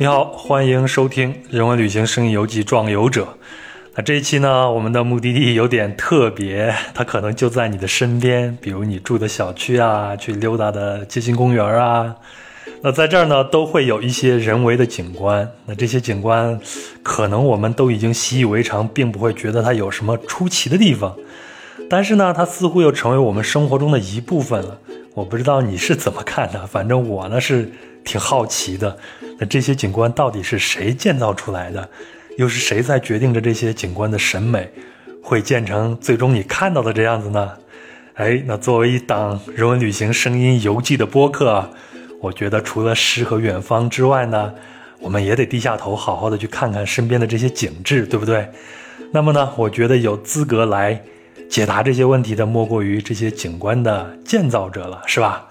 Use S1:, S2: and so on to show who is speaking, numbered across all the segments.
S1: 你好，欢迎收听《人文旅行声音游记·壮游者》。那这一期呢，我们的目的地有点特别，它可能就在你的身边，比如你住的小区啊，去溜达的街心公园啊。那在这儿呢，都会有一些人为的景观。那这些景观，可能我们都已经习以为常，并不会觉得它有什么出奇的地方。但是呢，它似乎又成为我们生活中的一部分了。我不知道你是怎么看的，反正我呢是挺好奇的。那这些景观到底是谁建造出来的？又是谁在决定着这些景观的审美会建成最终你看到的这样子呢？哎，那作为一档人文旅行声音游记的播客，我觉得除了诗和远方之外呢，我们也得低下头，好好的去看看身边的这些景致，对不对？那么呢，我觉得有资格来解答这些问题的，莫过于这些景观的建造者了，是吧？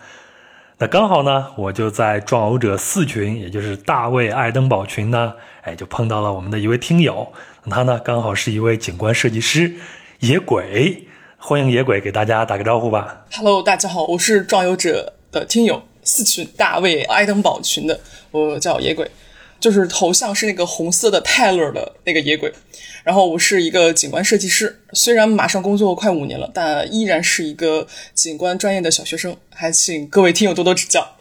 S1: 那刚好呢，我就在壮游者四群，也就是大卫爱登堡群呢，哎，就碰到了我们的一位听友，他呢刚好是一位景观设计师，野鬼，欢迎野鬼给大家打个招呼吧。
S2: Hello，大家好，我是壮游者的听友四群大卫爱登堡群的，我叫野鬼。就是头像是那个红色的泰勒的那个野鬼，然后我是一个景观设计师，虽然马上工作快五年了，但依然是一个景观专业的小学生，还请各位听友多多指教。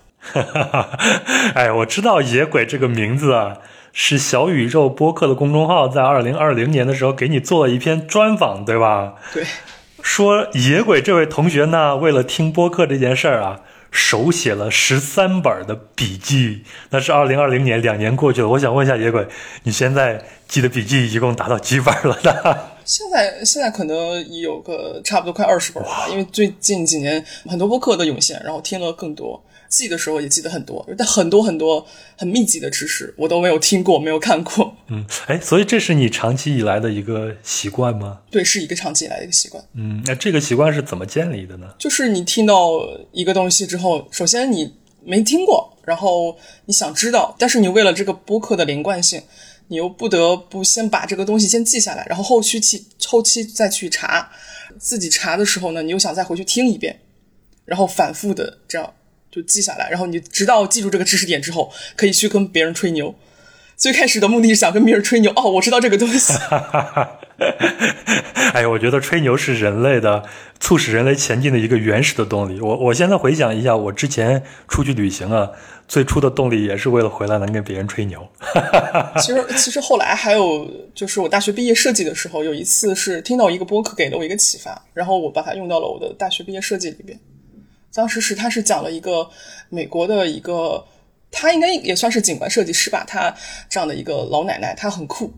S1: 哎，我知道野鬼这个名字啊，是小宇宙播客的公众号在二零二零年的时候给你做了一篇专访，对吧？
S2: 对，
S1: 说野鬼这位同学呢，为了听播客这件事儿啊。手写了十三本的笔记，那是二零二零年，两年过去了。我想问一下野鬼，你现在记的笔记一共达到几本了呢？
S2: 现在现在可能有个差不多快二十本吧，因为最近几年很多播客都涌现，然后听了更多。记的时候也记得很多，但很多很多很密集的知识我都没有听过，没有看过。
S1: 嗯，哎，所以这是你长期以来的一个习惯吗？
S2: 对，是一个长期以来的一个习惯。
S1: 嗯，那这个习惯是怎么建立的呢？
S2: 就是你听到一个东西之后，首先你没听过，然后你想知道，但是你为了这个播客的连贯性，你又不得不先把这个东西先记下来，然后后期去后期再去查。自己查的时候呢，你又想再回去听一遍，然后反复的这样。就记下来，然后你直到记住这个知识点之后，可以去跟别人吹牛。最开始的目的是想跟别人吹牛，哦，我知道这个东西。
S1: 哎呀，我觉得吹牛是人类的促使人类前进的一个原始的动力。我我现在回想一下，我之前出去旅行啊，最初的动力也是为了回来能跟别人吹牛。
S2: 其实 其实后来还有，就是我大学毕业设计的时候，有一次是听到一个播客给了我一个启发，然后我把它用到了我的大学毕业设计里边。当时是他是讲了一个美国的一个，他应该也算是景观设计师吧，他这样的一个老奶奶，她很酷，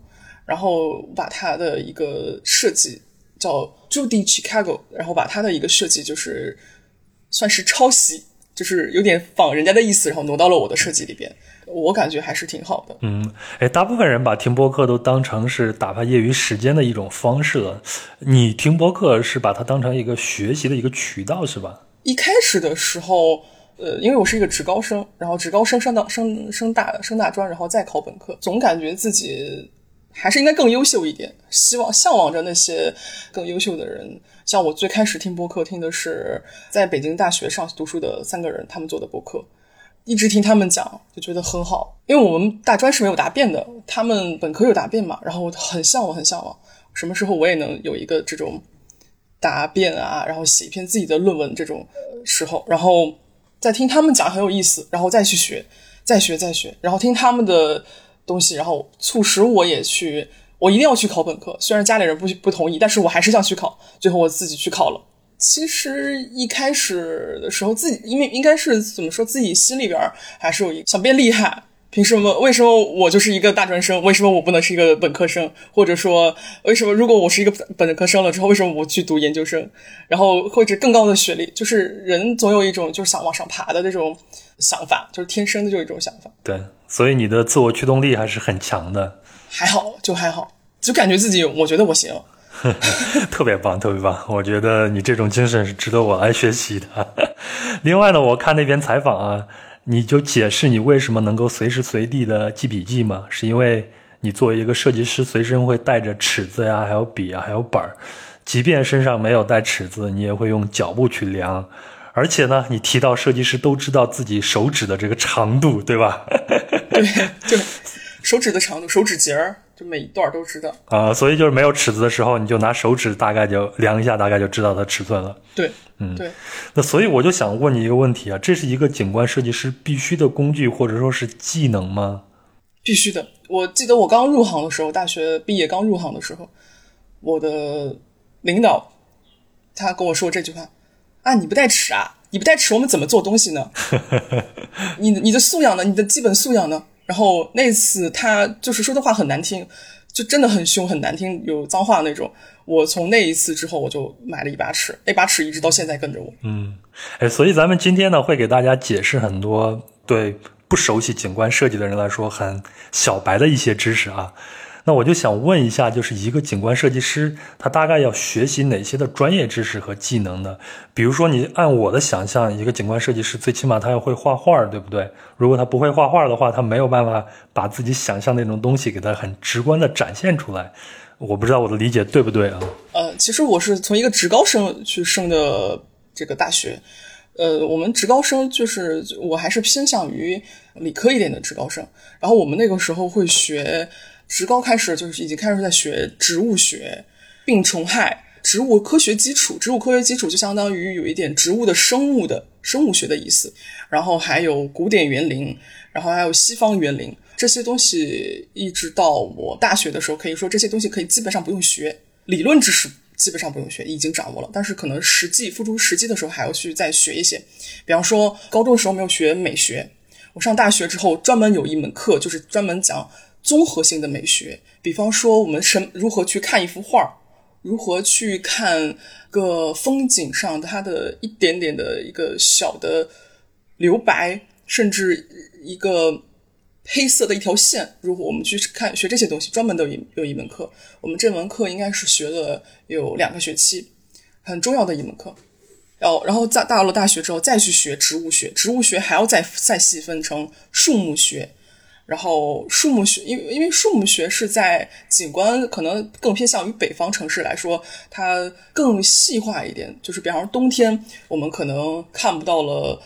S2: 然后把他的一个设计叫 Judy Chicago，然后把他的一个设计就是算是抄袭，就是有点仿人家的意思，然后挪到了我的设计里边，我感觉还是挺好的。
S1: 嗯，哎，大部分人把听播客都当成是打发业余时间的一种方式了，你听播客是把它当成一个学习的一个渠道，是吧？
S2: 一开始的时候，呃，因为我是一个职高生，然后职高生上到升升大升大专，然后再考本科，总感觉自己还是应该更优秀一点，希望向往着那些更优秀的人。像我最开始听播客，听的是在北京大学上读书的三个人他们做的播客，一直听他们讲，就觉得很好。因为我们大专是没有答辩的，他们本科有答辩嘛，然后很向往，很向往，什么时候我也能有一个这种。答辩啊，然后写一篇自己的论文这种时候，然后再听他们讲很有意思，然后再去学，再学再学，然后听他们的东西，然后促使我也去，我一定要去考本科。虽然家里人不不同意，但是我还是想去考。最后我自己去考了。其实一开始的时候，自己因为应该是怎么说，自己心里边还是有一想变厉害。凭什么？为什么我就是一个大专生？为什么我不能是一个本科生？或者说，为什么如果我是一个本科生了之后，为什么我去读研究生？然后或者更高的学历？就是人总有一种就是想往上爬的那种想法，就是天生的就一种想法。
S1: 对，所以你的自我驱动力还是很强的。
S2: 还好，就还好，就感觉自己，我觉得我行。
S1: 特别棒，特别棒！我觉得你这种精神是值得我来学习的。另外呢，我看那篇采访啊。你就解释你为什么能够随时随地的记笔记吗？是因为你作为一个设计师，随身会带着尺子呀，还有笔啊，还有本儿，即便身上没有带尺子，你也会用脚步去量。而且呢，你提到设计师都知道自己手指的这个长度，对吧？
S2: 对，就手指的长度，手指节儿，就每一段都知道。
S1: 啊，所以就是没有尺子的时候，你就拿手指大概就量一下，大概就知道它尺寸了。
S2: 对，
S1: 嗯，
S2: 对。
S1: 那所以我就想问你一个问题啊，这是一个景观设计师必须的工具或者说是技能吗？
S2: 必须的。我记得我刚入行的时候，大学毕业刚入行的时候，我的领导他跟我说这句话啊，你不带尺啊？你不带尺，我们怎么做东西呢？你你的素养呢？你的基本素养呢？然后那次他就是说的话很难听，就真的很凶很难听，有脏话那种。我从那一次之后，我就买了一把尺，那把尺一直到现在跟着我。
S1: 嗯，哎，所以咱们今天呢，会给大家解释很多对不熟悉景观设计的人来说很小白的一些知识啊。那我就想问一下，就是一个景观设计师，他大概要学习哪些的专业知识和技能呢？比如说，你按我的想象，一个景观设计师最起码他要会画画，对不对？如果他不会画画的话，他没有办法把自己想象那种东西给他很直观的展现出来。我不知道我的理解对不对啊？
S2: 呃，其实我是从一个职高生去升的这个大学。呃，我们职高生就是我还是偏向于理科一点的职高生。然后我们那个时候会学。职高开始就是已经开始在学植物学、病虫害、植物科学基础。植物科学基础就相当于有一点植物的生物的生物学的意思。然后还有古典园林，然后还有西方园林这些东西，一直到我大学的时候，可以说这些东西可以基本上不用学，理论知识基本上不用学，已经掌握了。但是可能实际付诸实际的时候，还要去再学一些。比方说高中的时候没有学美学，我上大学之后专门有一门课，就是专门讲。综合性的美学，比方说我们什如何去看一幅画，如何去看个风景上它的一点点的一个小的留白，甚至一个黑色的一条线。如果我们去看学这些东西，专门的有有一门课，我们这门课应该是学了有两个学期，很重要的一门课。然后，然后在到了大学之后，再去学植物学，植物学还要再再细分成树木学。然后树木学，因为因为树木学是在景观可能更偏向于北方城市来说，它更细化一点。就是比方说冬天，我们可能看不到了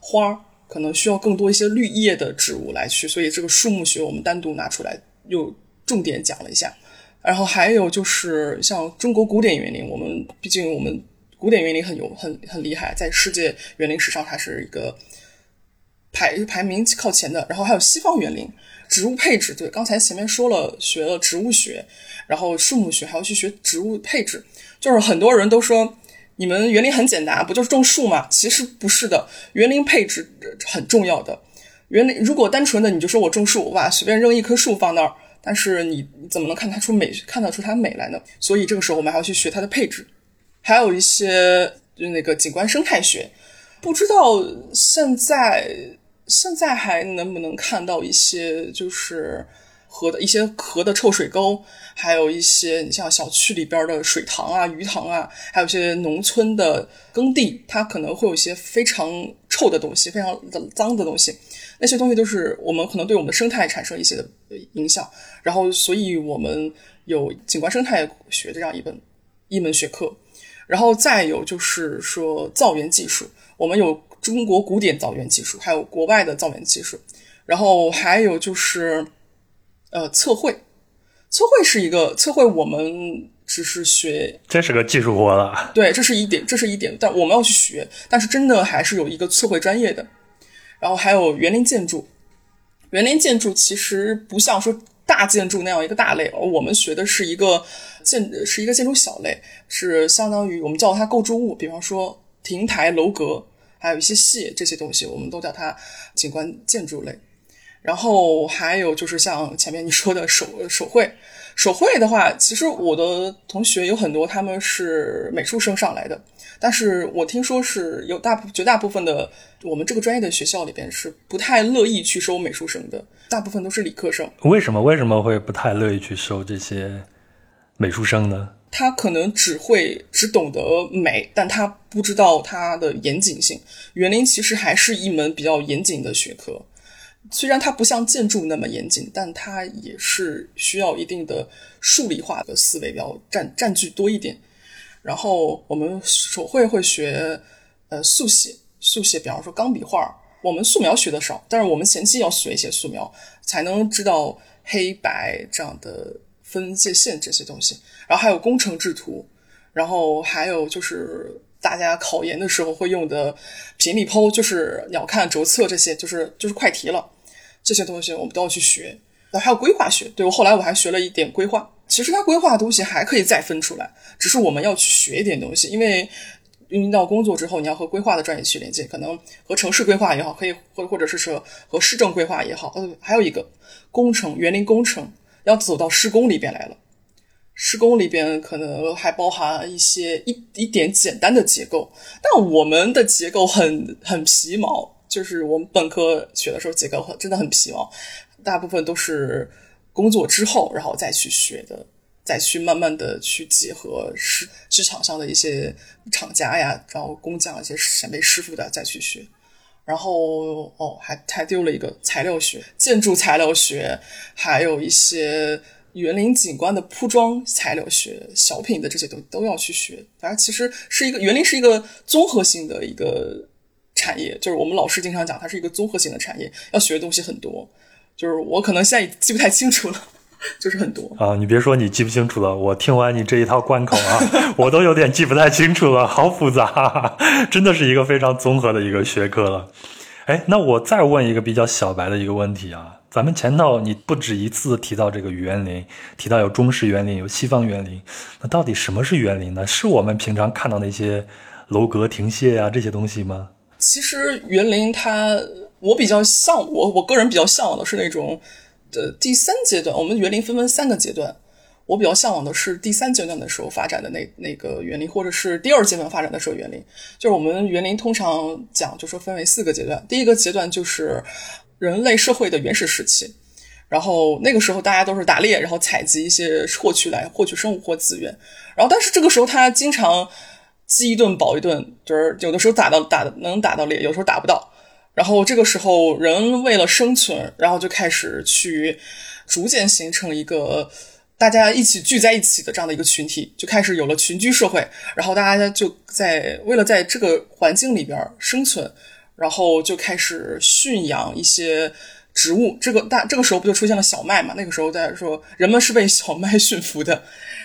S2: 花，可能需要更多一些绿叶的植物来去，所以这个树木学我们单独拿出来又重点讲了一下。然后还有就是像中国古典园林，我们毕竟我们古典园林很有很很厉害，在世界园林史上它是一个。排排名靠前的，然后还有西方园林，植物配置。对，刚才前面说了，学了植物学，然后树木学，还要去学植物配置。就是很多人都说，你们园林很简单，不就是种树吗？其实不是的，园林配置很重要的。园林如果单纯的你就说我种树，哇，随便扔一棵树放那儿，但是你怎么能看它出美，看得出它美来呢？所以这个时候我们还要去学它的配置，还有一些就那个景观生态学，不知道现在。现在还能不能看到一些就是河的一些河的臭水沟，还有一些你像小区里边的水塘啊、鱼塘啊，还有一些农村的耕地，它可能会有一些非常臭的东西、非常的脏的东西。那些东西都是我们可能对我们的生态产生一些的影响。然后，所以我们有景观生态学这样一本一门学科。然后再有就是说造园技术，我们有。中国古典造园技术，还有国外的造园技术，然后还有就是，呃，测绘，测绘是一个测绘，我们只是学，
S1: 这是个技术活了。
S2: 对，这是一点，这是一点，但我们要去学，但是真的还是有一个测绘专业的。然后还有园林建筑，园林建筑其实不像说大建筑那样一个大类，而我们学的是一个建，是一个建筑小类，是相当于我们叫它构筑物，比方说亭台楼阁。还有一些戏这些东西，我们都叫它景观建筑类。然后还有就是像前面你说的手手绘，手绘的话，其实我的同学有很多他们是美术生上来的，但是我听说是有大绝大部分的我们这个专业的学校里边是不太乐意去收美术生的，大部分都是理科生。
S1: 为什么为什么会不太乐意去收这些美术生呢？
S2: 他可能只会只懂得美，但他不知道它的严谨性。园林其实还是一门比较严谨的学科，虽然它不像建筑那么严谨，但它也是需要一定的数理化的思维，比较占占据多一点。然后我们手绘会学呃速写，速写，比方说钢笔画，我们素描学的少，但是我们前期要学一些素描，才能知道黑白这样的分界线这些东西。然后还有工程制图，然后还有就是大家考研的时候会用的平面剖，就是鸟瞰、轴测这些，就是就是快题了。这些东西我们都要去学。然后还有规划学，对我后来我还学了一点规划。其实它规划的东西还可以再分出来，只是我们要去学一点东西，因为。运用到工作之后，你要和规划的专业去连接，可能和城市规划也好，可以或或者是说和市政规划也好，呃，还有一个工程园林工程要走到施工里边来了。施工里边可能还包含一些一一点简单的结构，但我们的结构很很皮毛，就是我们本科学的时候结构很真的很皮毛，大部分都是工作之后然后再去学的。再去慢慢的去结合市市场上的一些厂家呀，然后工匠一些前辈师傅的再去学，然后哦还还丢了一个材料学、建筑材料学，还有一些园林景观的铺装材料学、小品的这些都都要去学。反正其实是一个园林是一个综合性的一个产业，就是我们老师经常讲，它是一个综合性的产业，要学的东西很多。就是我可能现在记不太清楚了。就是很多
S1: 啊！你别说你记不清楚了，我听完你这一套关口啊，我都有点记不太清楚了，好复杂，真的是一个非常综合的一个学科了。哎，那我再问一个比较小白的一个问题啊，咱们前头你不止一次提到这个园林，提到有中式园林，有西方园林，那到底什么是园林呢？是我们平常看到那些楼阁亭榭啊这些东西吗？
S2: 其实园林它，我比较向我我个人比较向往的是那种。的第三阶段，我们园林分为三个阶段。我比较向往的是第三阶段的时候发展的那那个园林，或者是第二阶段发展的时候园林。就是我们园林通常讲，就说分为四个阶段。第一个阶段就是人类社会的原始时期，然后那个时候大家都是打猎，然后采集一些获取来获取生物或资源。然后但是这个时候他经常饥一顿饱一顿，就是有的时候打到打能打到猎，有时候打不到。然后这个时候，人为了生存，然后就开始去逐渐形成一个大家一起聚在一起的这样的一个群体，就开始有了群居社会。然后大家就在为了在这个环境里边生存，然后就开始驯养一些植物。这个大这个时候不就出现了小麦嘛？那个时候大家说人们是被小麦驯服的。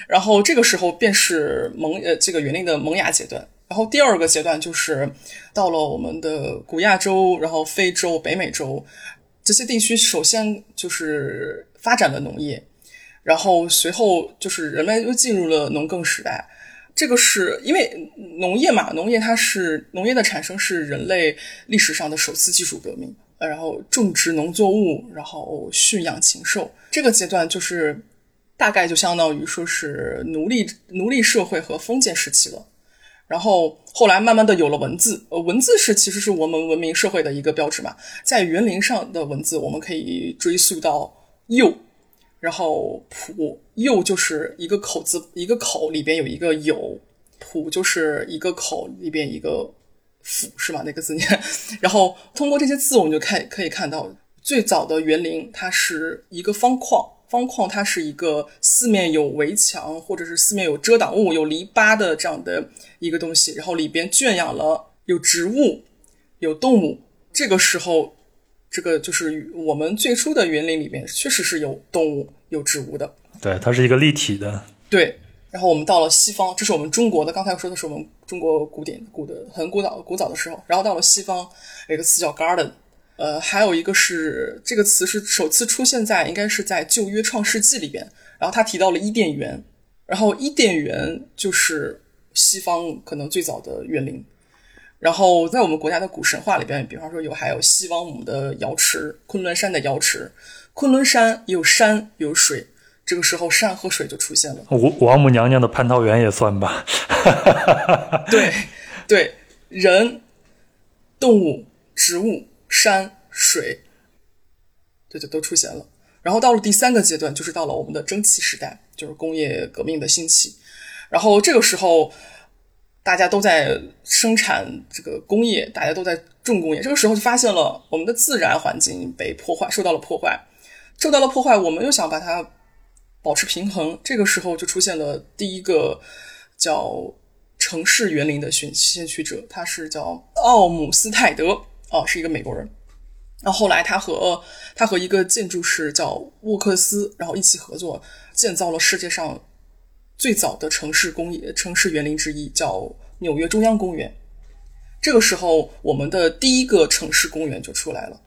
S2: 然后这个时候便是萌呃这个园林的萌芽阶段。然后第二个阶段就是到了我们的古亚洲，然后非洲、北美洲这些地区，首先就是发展了农业，然后随后就是人们又进入了农耕时代。这个是因为农业嘛，农业它是农业的产生是人类历史上的首次技术革命。呃，然后种植农作物，然后驯养禽兽，这个阶段就是大概就相当于说是奴隶奴隶社会和封建时期了。然后后来慢慢的有了文字，呃，文字是其实是我们文明社会的一个标志嘛。在园林上的文字，我们可以追溯到釉，然后谱釉就是一个口字，一个口里边有一个有，谱就是一个口里边一个府是吧？那个字念。然后通过这些字，我们就看可以看到最早的园林，它是一个方框。方框它是一个四面有围墙，或者是四面有遮挡物、有篱笆的这样的一个东西，然后里边圈养了有植物、有动物。这个时候，这个就是我们最初的园林里面确实是有动物、有植物的。
S1: 对，它是一个立体的。
S2: 对，然后我们到了西方，这是我们中国的。刚才我说的是我们中国古典古的很古早古早的时候，然后到了西方，有一个词叫 garden。呃，还有一个是这个词是首次出现在应该是在旧约创世纪里边，然后他提到了伊甸园，然后伊甸园就是西方可能最早的园林，然后在我们国家的古神话里边，比方说有还有西王母的瑶池，昆仑山的瑶池，昆仑山有山有水，这个时候山和水就出现了。
S1: 王王母娘娘的蟠桃园也算吧。
S2: 对对，人、动物、植物。山水，对对，都出现了。然后到了第三个阶段，就是到了我们的蒸汽时代，就是工业革命的兴起。然后这个时候，大家都在生产这个工业，大家都在重工业。这个时候就发现了我们的自然环境被破坏，受到了破坏，受到了破坏。我们又想把它保持平衡，这个时候就出现了第一个叫城市园林的先先驱者，他是叫奥姆斯泰德。哦，是一个美国人。然后后来他和他和一个建筑师叫沃克斯，然后一起合作建造了世界上最早的城市工业城市园林之一，叫纽约中央公园。这个时候，我们的第一个城市公园就出来了。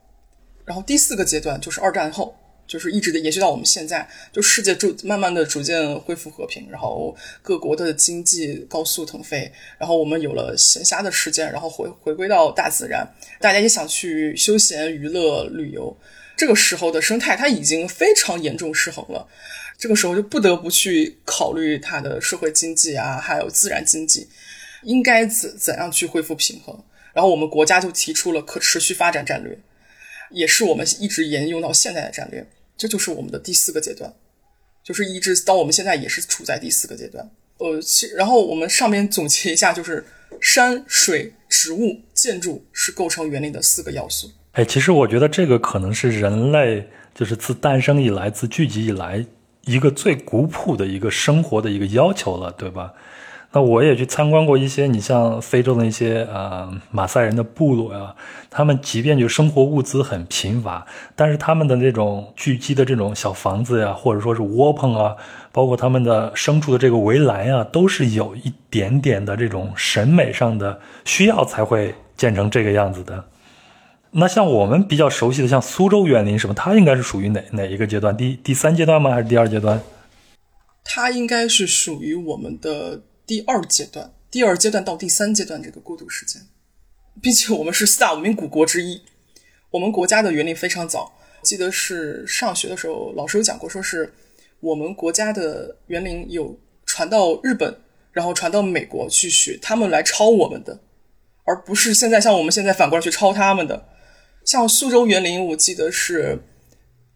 S2: 然后第四个阶段就是二战后。就是一直的延续到我们现在，就世界逐慢慢的逐渐恢复和平，然后各国的经济高速腾飞，然后我们有了闲暇的时间，然后回回归到大自然，大家也想去休闲娱乐旅游。这个时候的生态它已经非常严重失衡了，这个时候就不得不去考虑它的社会经济啊，还有自然经济应该怎怎样去恢复平衡。然后我们国家就提出了可持续发展战略。也是我们一直沿用到现在的战略，这就是我们的第四个阶段，就是一直到我们现在也是处在第四个阶段。呃，其然后我们上面总结一下，就是山水、植物、建筑是构成园林的四个要素。
S1: 哎，其实我觉得这个可能是人类就是自诞生以来、自聚集以来一个最古朴的一个生活的一个要求了，对吧？那我也去参观过一些，你像非洲的一些呃马赛人的部落呀，他们即便就生活物资很贫乏，但是他们的那种聚集的这种小房子呀，或者说是窝棚啊，包括他们的牲畜的这个围栏呀，都是有一点点的这种审美上的需要才会建成这个样子的。那像我们比较熟悉的，像苏州园林什么，它应该是属于哪哪一个阶段？第第三阶段吗？还是第二阶段？
S2: 它应该是属于我们的。第二阶段，第二阶段到第三阶段这个过渡时间，毕竟我们是四大文明古国之一，我们国家的园林非常早。记得是上学的时候，老师有讲过，说是我们国家的园林有传到日本，然后传到美国去学，他们来抄我们的，而不是现在像我们现在反过来去抄他们的。像苏州园林，我记得是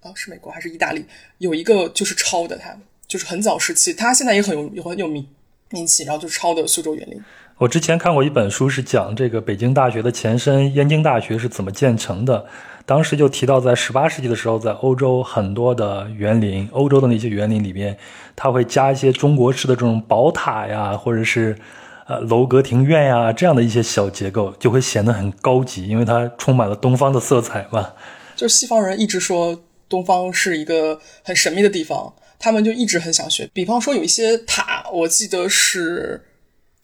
S2: 啊，是美国还是意大利有一个就是抄的，他就是很早时期，他现在也很有很有名。名气，然后就抄的苏州园林。
S1: 我之前看过一本书，是讲这个北京大学的前身燕京大学是怎么建成的。当时就提到，在十八世纪的时候，在欧洲很多的园林，欧洲的那些园林里边，它会加一些中国式的这种宝塔呀，或者是呃楼阁庭院呀这样的一些小结构，就会显得很高级，因为它充满了东方的色彩嘛。
S2: 就西方人一直说东方是一个很神秘的地方。他们就一直很想学，比方说有一些塔，我记得是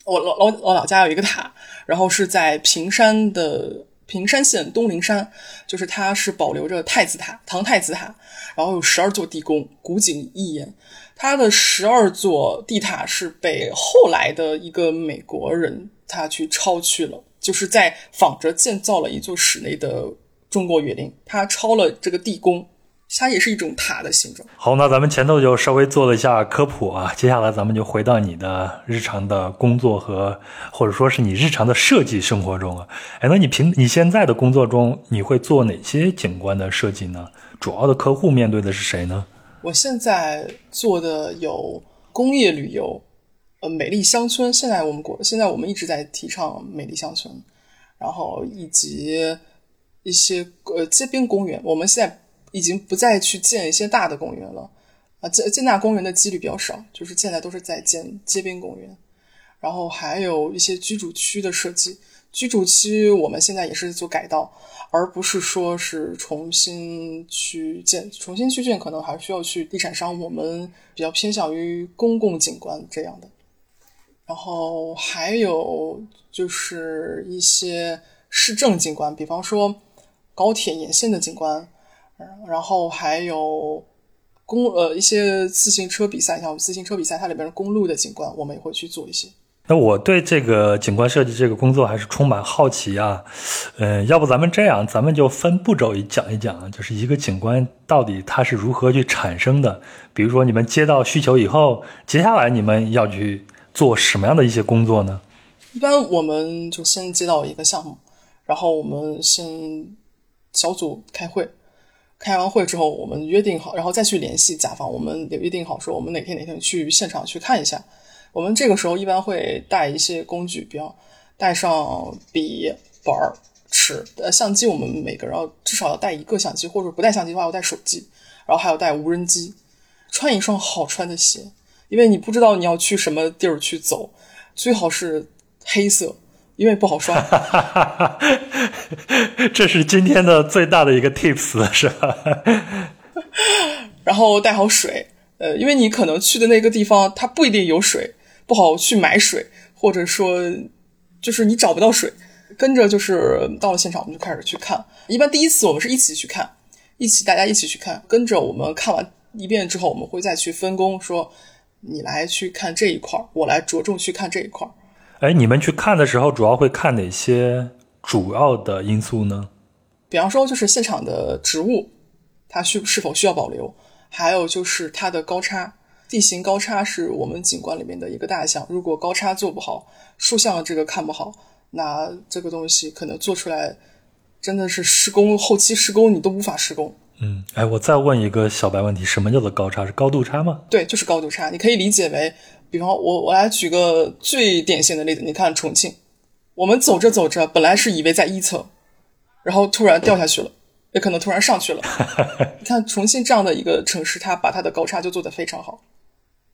S2: 我老老老老家有一个塔，然后是在平山的平山县东陵山，就是它是保留着太子塔，唐太子塔，然后有十二座地宫，古井一眼。它的十二座地塔是被后来的一个美国人他去抄去了，就是在仿着建造了一座室内的中国园林，他抄了这个地宫。它也是一种塔的形状。
S1: 好，那咱们前头就稍微做了一下科普啊，接下来咱们就回到你的日常的工作和或者说是你日常的设计生活中啊。哎，那你平你现在的工作中，你会做哪些景观的设计呢？主要的客户面对的是谁呢？
S2: 我现在做的有工业旅游，呃，美丽乡村。现在我们国现在我们一直在提倡美丽乡村，然后以及一些呃街边公园。我们现在。已经不再去建一些大的公园了，啊，建建大公园的几率比较少，就是现在都是在建街边公园，然后还有一些居住区的设计。居住区我们现在也是做改道，而不是说是重新去建，重新去建可能还需要去地产商。我们比较偏向于公共景观这样的，然后还有就是一些市政景观，比方说高铁沿线的景观。然后还有公呃一些自行车比赛，像自行车比赛，它里边的公路的景观，我们也会去做一些。
S1: 那我对这个景观设计这个工作还是充满好奇啊。嗯，要不咱们这样，咱们就分步骤一讲一讲，就是一个景观到底它是如何去产生的。比如说你们接到需求以后，接下来你们要去做什么样的一些工作呢？
S2: 一般我们就先接到一个项目，然后我们先小组开会。开完会之后，我们约定好，然后再去联系甲方。我们也约定好说，我们哪天哪天去现场去看一下。我们这个时候一般会带一些工具，比方带上笔、本儿、尺、呃相机。我们每个人要至少要带一个相机，或者不带相机的话，要带手机。然后还要带无人机，穿一双好穿的鞋，因为你不知道你要去什么地儿去走，最好是黑色因为不好刷。
S1: 这是今天的最大的一个 tips 是吧？
S2: 然后带好水，呃，因为你可能去的那个地方它不一定有水，不好去买水，或者说就是你找不到水。跟着就是到了现场，我们就开始去看。一般第一次我们是一起去看，一起大家一起去看。跟着我们看完一遍之后，我们会再去分工，说你来去看这一块儿，我来着重去看这一块儿。
S1: 哎，你们去看的时候，主要会看哪些主要的因素呢？
S2: 比方说，就是现场的植物，它需是否需要保留？还有就是它的高差，地形高差是我们景观里面的一个大项。如果高差做不好，竖向这个看不好。那这个东西可能做出来，真的是施工后期施工你都无法施工。
S1: 嗯，哎，我再问一个小白问题，什么叫做高差？是高度差吗？
S2: 对，就是高度差。你可以理解为，比方我我来举个最典型的例子，你看重庆，我们走着走着，本来是以为在一层，然后突然掉下去了，也可能突然上去了。你看重庆这样的一个城市，它把它的高差就做得非常好。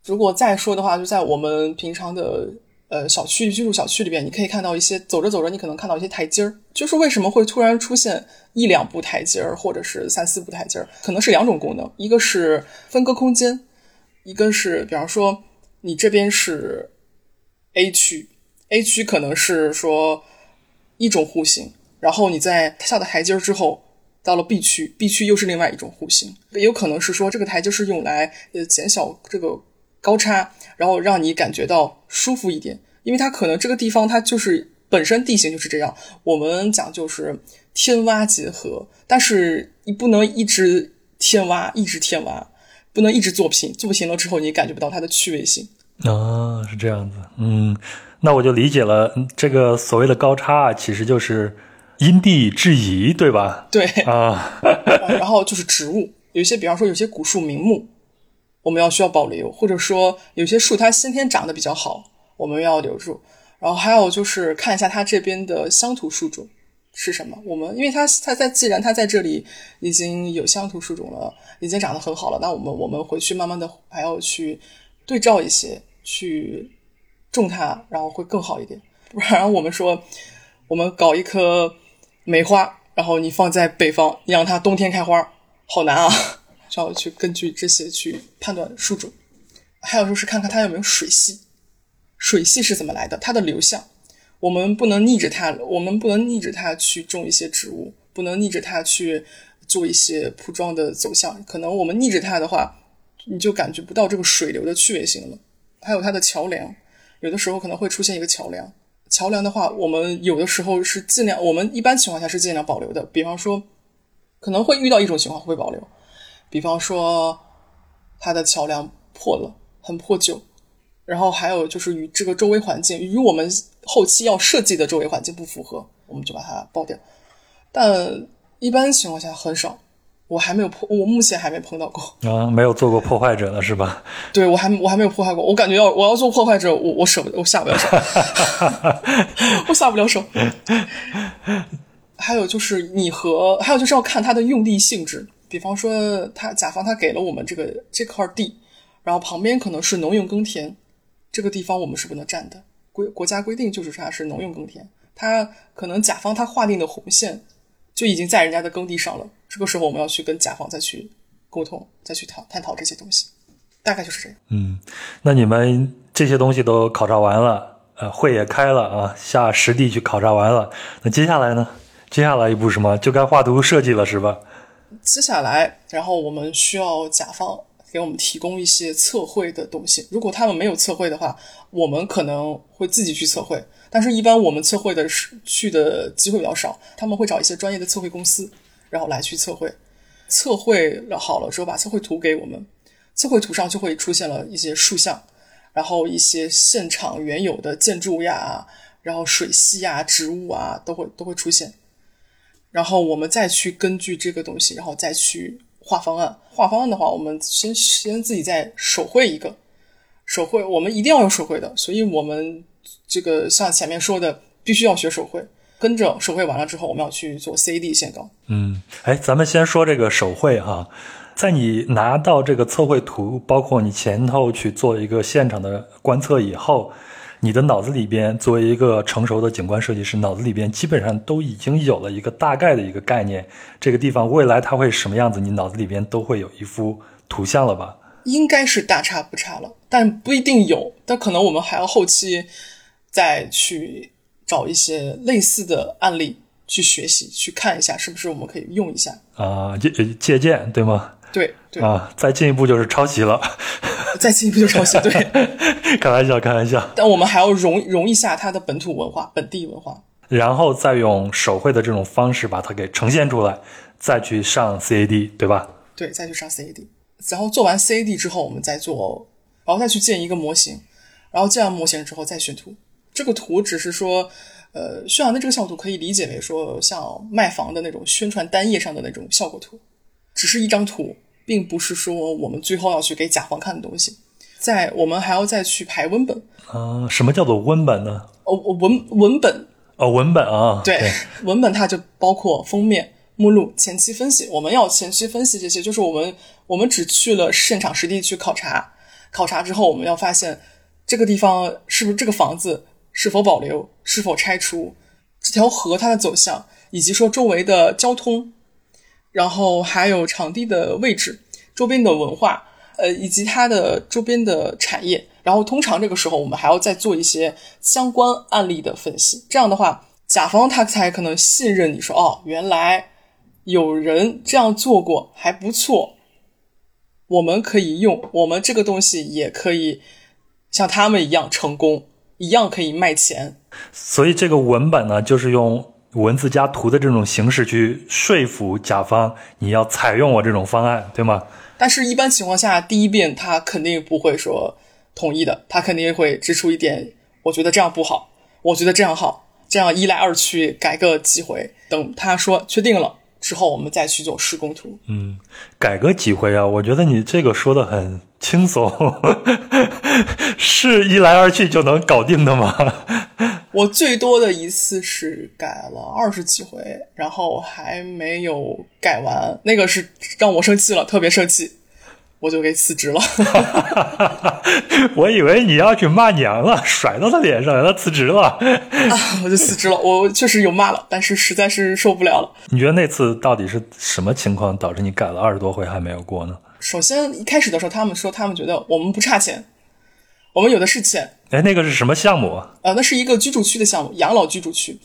S2: 如果再说的话，就在我们平常的。呃，小区居住小区里边，你可以看到一些走着走着，你可能看到一些台阶儿。就是为什么会突然出现一两步台阶儿，或者是三四步台阶儿，可能是两种功能：一个是分割空间，一个是比方说你这边是 A 区，A 区可能是说一种户型，然后你在下的台阶儿之后，到了 B 区，B 区又是另外一种户型，也有可能是说这个台阶是用来呃减小这个。高差，然后让你感觉到舒服一点，因为它可能这个地方它就是本身地形就是这样。我们讲就是天洼结合，但是你不能一直天洼，一直天洼，不能一直做平，做平了之后你感觉不到它的趣味性。
S1: 啊，是这样子，嗯，那我就理解了，这个所谓的高差啊其实就是因地制宜，对吧？
S2: 对
S1: 啊，
S2: 然后就是植物，有些比方说有些古树名木。我们要需要保留，或者说有些树它先天长得比较好，我们要留住。然后还有就是看一下它这边的乡土树种是什么。我们因为它它在既然它在这里已经有乡土树种了，已经长得很好了，那我们我们回去慢慢的还要去对照一些去种它，然后会更好一点。不然我们说我们搞一棵梅花，然后你放在北方，你让它冬天开花，好难啊。需要去根据这些去判断树种，还有就是看看它有没有水系，水系是怎么来的？它的流向，我们不能逆着它，我们不能逆着它去种一些植物，不能逆着它去做一些铺装的走向。可能我们逆着它的话，你就感觉不到这个水流的趣味性了。还有它的桥梁，有的时候可能会出现一个桥梁。桥梁的话，我们有的时候是尽量，我们一般情况下是尽量保留的。比方说，可能会遇到一种情况会保留。比方说，它的桥梁破了，很破旧，然后还有就是与这个周围环境与我们后期要设计的周围环境不符合，我们就把它爆掉。但一般情况下很少，我还没有破，我目前还没碰到过
S1: 啊，没有做过破坏者了是吧？
S2: 对，我还我还没有破坏过，我感觉要我要做破坏者，我我舍不得，我下不了手，我下不了手。还有就是你和还有就是要看它的用地性质。比方说，他甲方他给了我们这个这块地，然后旁边可能是农用耕田，这个地方我们是不能占的。规国家规定就是啥是农用耕田，他可能甲方他划定的红线就已经在人家的耕地上了。这个时候我们要去跟甲方再去沟通，再去讨探讨这些东西，大概就是这样。
S1: 嗯，那你们这些东西都考察完了，呃，会也开了啊，下实地去考察完了，那接下来呢？接下来一步什么？就该画图设计了，是吧？
S2: 接下来，然后我们需要甲方给我们提供一些测绘的东西。如果他们没有测绘的话，我们可能会自己去测绘。但是，一般我们测绘的是去的机会比较少，他们会找一些专业的测绘公司，然后来去测绘。测绘了好了之后，把测绘图给我们，测绘图上就会出现了一些竖向，然后一些现场原有的建筑呀，然后水系呀、植物啊，都会都会出现。然后我们再去根据这个东西，然后再去画方案。画方案的话，我们先先自己再手绘一个，手绘我们一定要用手绘的。所以，我们这个像前面说的，必须要学手绘。跟着手绘完了之后，我们要去做 CAD 线稿。
S1: 嗯，哎，咱们先说这个手绘哈，在你拿到这个测绘图，包括你前头去做一个现场的观测以后，你的脑子里边作为一个成熟的景观设计师，脑子里边基本上都已经有了一个大概的一个概念，这个地方未来它会什么样子，你脑子里边都会有一幅图像了吧？
S2: 应该是大差不差了，但不一定有，但可能我们还要后期再去找一些类似的案例去学习，去看一下是不是我们可以用一下。
S1: 啊、借借鉴对吗？
S2: 对对，
S1: 啊，再进一步就是抄袭了，
S2: 再进一步就抄袭。对，
S1: 开玩笑，开玩笑。
S2: 但我们还要融融一下它的本土文化、本地文化。
S1: 然后再用手绘的这种方式把它给呈现出来，再去上 CAD，对吧？
S2: 对，再去上 CAD，然后做完 CAD 之后，我们再做，然后再去建一个模型，然后建完模型之后再选图。这个图只是说，呃，渲染的这个效果图可以理解为说像卖房的那种宣传单页上的那种效果图，只是一张图，并不是说我们最后要去给甲方看的东西。在我们还要再去排文本，
S1: 啊、什么叫做文本呢？
S2: 哦，文文本
S1: 哦，文本啊，
S2: 对，文本它就包括封面、目录、前期分析。我们要前期分析这些，就是我们我们只去了现场实地去考察，考察之后我们要发现这个地方是不是这个房子是否保留、是否拆除，这条河它的走向，以及说周围的交通，然后还有场地的位置、周边的文化，呃，以及它的周边的产业。然后通常这个时候，我们还要再做一些相关案例的分析。这样的话，甲方他才可能信任你说，哦，原来有人这样做过，还不错，我们可以用，我们这个东西也可以像他们一样成功，一样可以卖钱。
S1: 所以这个文本呢，就是用文字加图的这种形式去说服甲方，你要采用我这种方案，对吗？
S2: 但是，一般情况下，第一遍他肯定不会说同意的，他肯定会指出一点，我觉得这样不好，我觉得这样好，这样一来二去改个几回，等他说确定了之后，我们再去做施工图。
S1: 嗯改个几回啊？我觉得你这个说的很轻松，是一来二去就能搞定的吗？
S2: 我最多的一次是改了二十几回，然后还没有改完，那个是让我生气了，特别生气，我就给辞职了。
S1: 我以为你要去骂娘了，甩到他脸上，让他辞职了啊。
S2: 我就辞职了。我确实有骂了，但是实在是受不了了。
S1: 你觉得那次到底是什么情况导致你改了二十多回还没有过呢？
S2: 首先一开始的时候，他们说他们觉得我们不差钱，我们有的是钱。
S1: 哎，那个是什么项目啊？
S2: 呃，那是一个居住区的项目，养老居住区。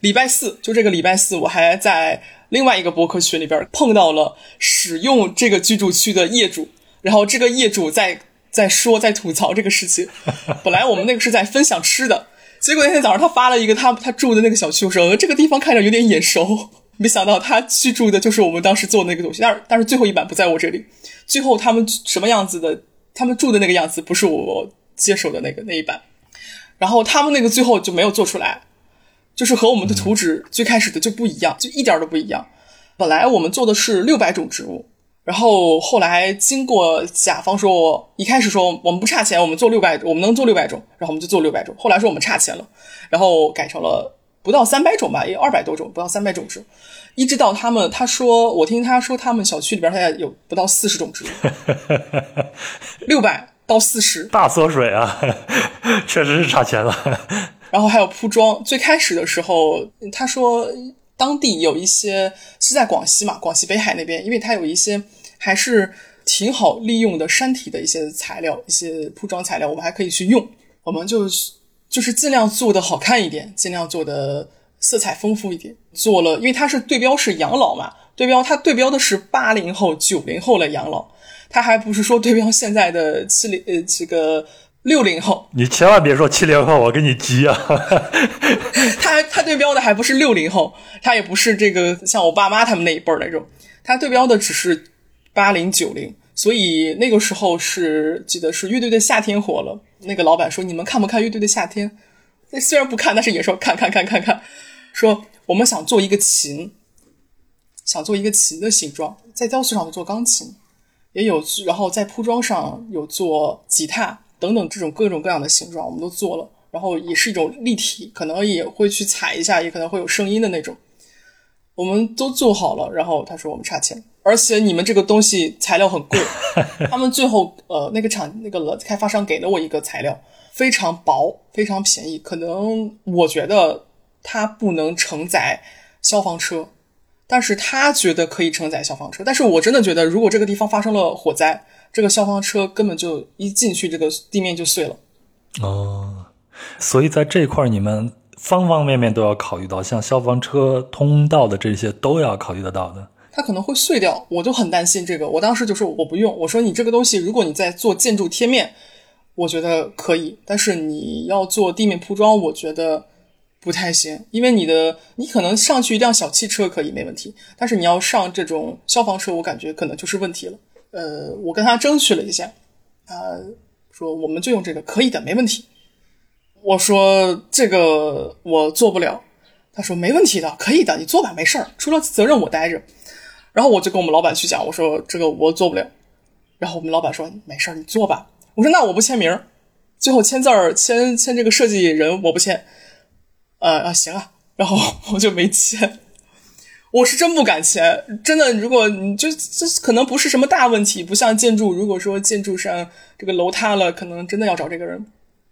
S2: 礼拜四，就这个礼拜四，我还在另外一个博客群里边碰到了使用这个居住区的业主，然后这个业主在在说在吐槽这个事情。本来我们那个是在分享吃的，结果那天早上他发了一个他他住的那个小区，我说这个地方看着有点眼熟，没想到他居住的就是我们当时做的那个东西，但是但是最后一版不在我这里，最后他们什么样子的，他们住的那个样子不是我接手的那个那一版，然后他们那个最后就没有做出来，就是和我们的图纸最开始的就不一样，就一点都不一样。本来我们做的是六百种植物，然后后来经过甲方说，一开始说我们不差钱，我们做六百，我们能做六百种，然后我们就做六百种。后来说我们差钱了，然后改成了不到三百种吧，也有二百多种，不到三百种植物。一直到他们他说，我听他说他们小区里边现在有不到四十种植物，六百到四十，
S1: 大缩水啊，确实是差钱了。
S2: 然后还有铺装。最开始的时候，他说当地有一些是在广西嘛，广西北海那边，因为它有一些还是挺好利用的山体的一些材料，一些铺装材料，我们还可以去用。我们就就是尽量做的好看一点，尽量做的色彩丰富一点。做了，因为它是对标是养老嘛，对标它对标的是八零后、九零后的养老，它还不是说对标现在的七零呃这个六零后。
S1: 你千万别说七零后，我跟你急啊！
S2: 他他对标的还不是六零后，他也不是这个像我爸妈他们那一辈儿那种，他对标的只是八零九零，所以那个时候是记得是乐队的夏天火了，那个老板说你们看不看乐队的夏天？那虽然不看，但是也说看看看看看，说我们想做一个琴，想做一个琴的形状，在雕塑上做钢琴，也有，然后在铺装上有做吉他等等这种各种各样的形状，我们都做了。然后也是一种立体，可能也会去踩一下，也可能会有声音的那种，我们都做好了。然后他说我们差钱，而且你们这个东西材料很贵。他们最后呃那个厂那个开发商给了我一个材料，非常薄，非常便宜，可能我觉得它不能承载消防车，但是他觉得可以承载消防车。但是我真的觉得，如果这个地方发生了火灾，这个消防车根本就一进去，这个地面就碎了。
S1: 哦，所以在这块儿你们。方方面面都要考虑到，像消防车通道的这些都要考虑得到的。
S2: 它可能会碎掉，我就很担心这个。我当时就说我不用，我说你这个东西，如果你在做建筑贴面，我觉得可以，但是你要做地面铺装，我觉得不太行，因为你的你可能上去一辆小汽车可以没问题，但是你要上这种消防车，我感觉可能就是问题了。呃，我跟他争取了一下，他说我们就用这个，可以的，没问题。我说这个我做不了，他说没问题的，可以的，你做吧，没事儿，出了责任我担着。然后我就跟我们老板去讲，我说这个我做不了。然后我们老板说没事儿，你做吧。我说那我不签名，最后签字儿签签这个设计人我不签。呃啊行啊，然后我就没签。我是真不敢签，真的，如果你就这可能不是什么大问题，不像建筑，如果说建筑上这个楼塌了，可能真的要找这个人。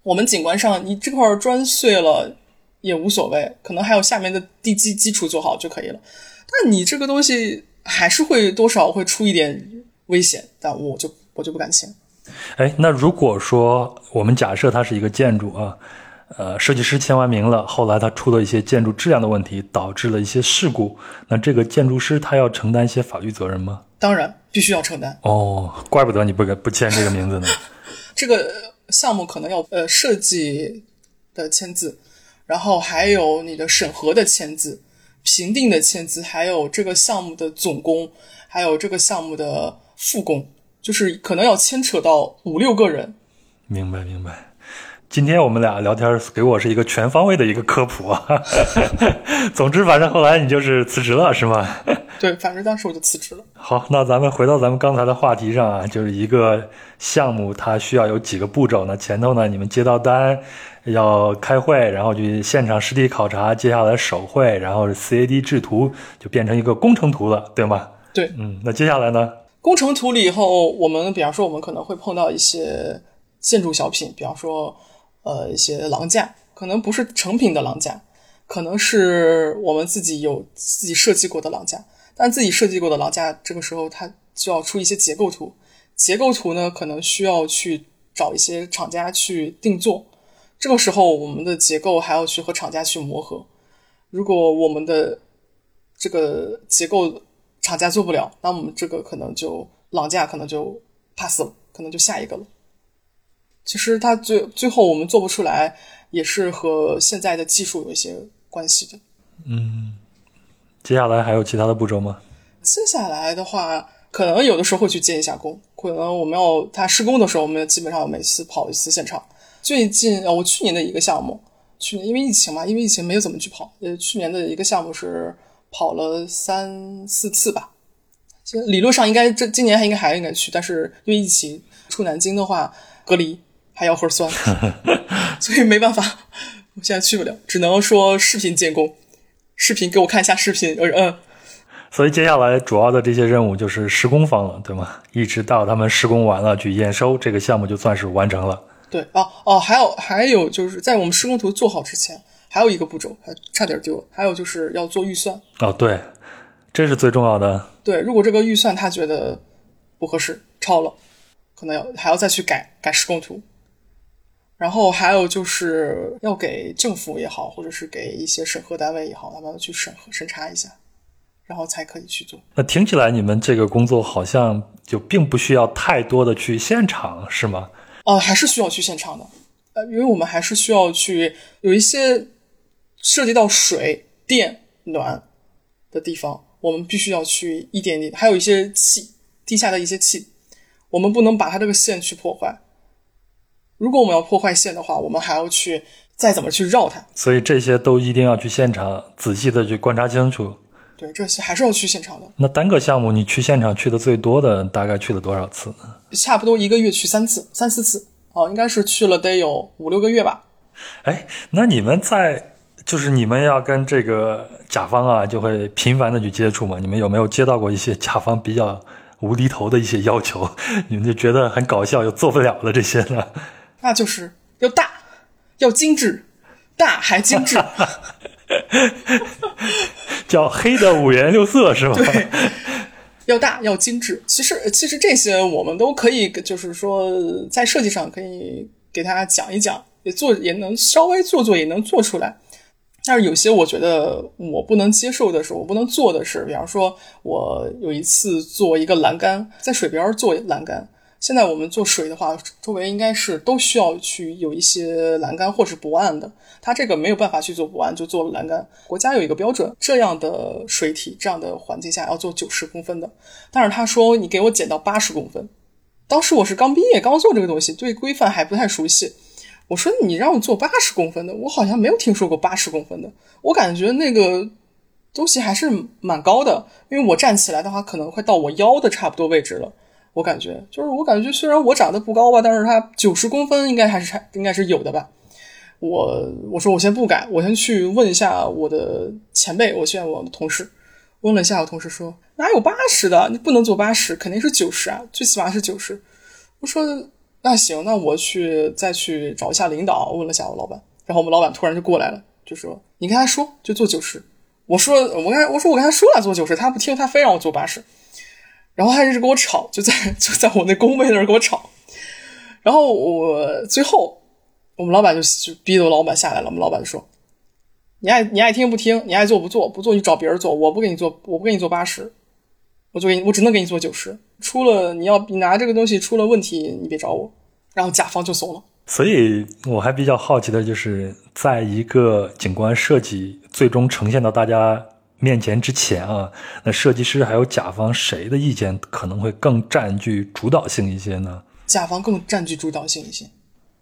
S2: 我们景观上，你这块砖碎了也无所谓，可能还有下面的地基基础做好就可以了。但你这个东西还是会多少会出一点危险，但我就我就不敢签。
S1: 哎，那如果说我们假设它是一个建筑啊，呃，设计师签完名了，后来他出了一些建筑质量的问题，导致了一些事故，那这个建筑师他要承担一些法律责任吗？
S2: 当然，必须要承担。
S1: 哦，怪不得你不给不签这个名字呢。
S2: 这个。项目可能要呃设计的签字，然后还有你的审核的签字、评定的签字，还有这个项目的总工，还有这个项目的副工，就是可能要牵扯到五六个人。
S1: 明白，明白。今天我们俩聊天，给我是一个全方位的一个科普啊。总之，反正后来你就是辞职了，是吗？
S2: 对，反正当时我就辞职了。
S1: 好，那咱们回到咱们刚才的话题上啊，就是一个项目，它需要有几个步骤呢？前头呢，你们接到单，要开会，然后去现场实地考察，接下来手绘，然后 CAD 制图，就变成一个工程图了，对吗？
S2: 对，
S1: 嗯，那接下来呢？
S2: 工程图了以后，我们比方说，我们可能会碰到一些建筑小品，比方说。呃，一些廊架可能不是成品的廊架，可能是我们自己有自己设计过的廊架。但自己设计过的廊架，这个时候它就要出一些结构图。结构图呢，可能需要去找一些厂家去定做。这个时候，我们的结构还要去和厂家去磨合。如果我们的这个结构厂家做不了，那我们这个可能就廊架可能就 pass 了，可能就下一个了。其实它最最后我们做不出来，也是和现在的技术有一些关系的。
S1: 嗯，接下来还有其他的步骤吗？
S2: 接下来的话，可能有的时候会去监一下工，可能我们要他施工的时候，我们基本上每次跑一次现场。最近呃，我去年的一个项目，去年因为疫情嘛，因为疫情没有怎么去跑。呃，去年的一个项目是跑了三四次吧。其实理论上应该这今年还应该还应该去，但是因为疫情出南京的话隔离。还要核酸，所以没办法，我现在去不了，只能说视频监工，视频给我看一下视频，呃嗯。
S1: 所以接下来主要的这些任务就是施工方了，对吗？一直到他们施工完了去验收，这个项目就算是完成了。
S2: 对，哦哦，还有还有就是在我们施工图做好之前，还有一个步骤还差点丢了，还有就是要做预算。
S1: 哦，对，这是最重要的。
S2: 对，如果这个预算他觉得不合适，超了，可能要还要再去改改施工图。然后还有就是要给政府也好，或者是给一些审核单位也好，他们去审核审查一下，然后才可以去做。
S1: 那听起来你们这个工作好像就并不需要太多的去现场，是吗？
S2: 哦，还是需要去现场的，呃，因为我们还是需要去有一些涉及到水电暖的地方，我们必须要去一点点，还有一些气，地下的一些气，我们不能把它这个线去破坏。如果我们要破坏线的话，我们还要去再怎么去绕它。
S1: 所以这些都一定要去现场仔细的去观察清楚。
S2: 对，这些还是要去现场的。
S1: 那单个项目你去现场去的最多的大概去了多少次？
S2: 差不多一个月去三次、三四次。哦，应该是去了得有五六个月吧。
S1: 哎，那你们在就是你们要跟这个甲方啊，就会频繁的去接触嘛。你们有没有接到过一些甲方比较无厘头的一些要求？你们就觉得很搞笑又做不了的这些呢？
S2: 那就是要大，要精致，大还精致，
S1: 叫黑的五颜六色是吧？
S2: 对，要大要精致。其实其实这些我们都可以，就是说在设计上可以给大家讲一讲，也做也能稍微做做也能做出来。但是有些我觉得我不能接受的是，我不能做的是，比方说，我有一次做一个栏杆，在水边做栏杆。现在我们做水的话，周围应该是都需要去有一些栏杆或是驳岸的。它这个没有办法去做驳岸，就做了栏杆。国家有一个标准，这样的水体、这样的环境下要做九十公分的。但是他说你给我减到八十公分。当时我是刚毕业，刚做这个东西，对规范还不太熟悉。我说你让我做八十公分的，我好像没有听说过八十公分的。我感觉那个东西还是蛮高的，因为我站起来的话，可能快到我腰的差不多位置了。我感觉就是我感觉虽然我长得不高吧，但是他九十公分应该还是差，应该是有的吧。我我说我先不改，我先去问一下我的前辈，我去问我的同事，问了一下我同事说哪有八十的，你不能做八十，肯定是九十啊，最起码是九十。我说。那行，那我去再去找一下领导，问了下我老板，然后我们老板突然就过来了，就说你跟他说就做九十。我说我跟我说我跟他说了做九十，他不听，他非让我做八十，然后他一直跟我吵，就在 就在我那工位那儿跟我吵。然后我最后我们老板就就逼着我老板下来了，我们老板就说你爱你爱听不听，你爱做不做，不做你找别人做，我不给你做，我不给你做八十，我就给你我只能给你做九十。出了你要你拿这个东西出了问题，你别找我。然后甲方就怂了。
S1: 所以我还比较好奇的就是，在一个景观设计最终呈现到大家面前之前啊，那设计师还有甲方谁的意见可能会更占据主导性一些呢？
S2: 甲方更占据主导性一些。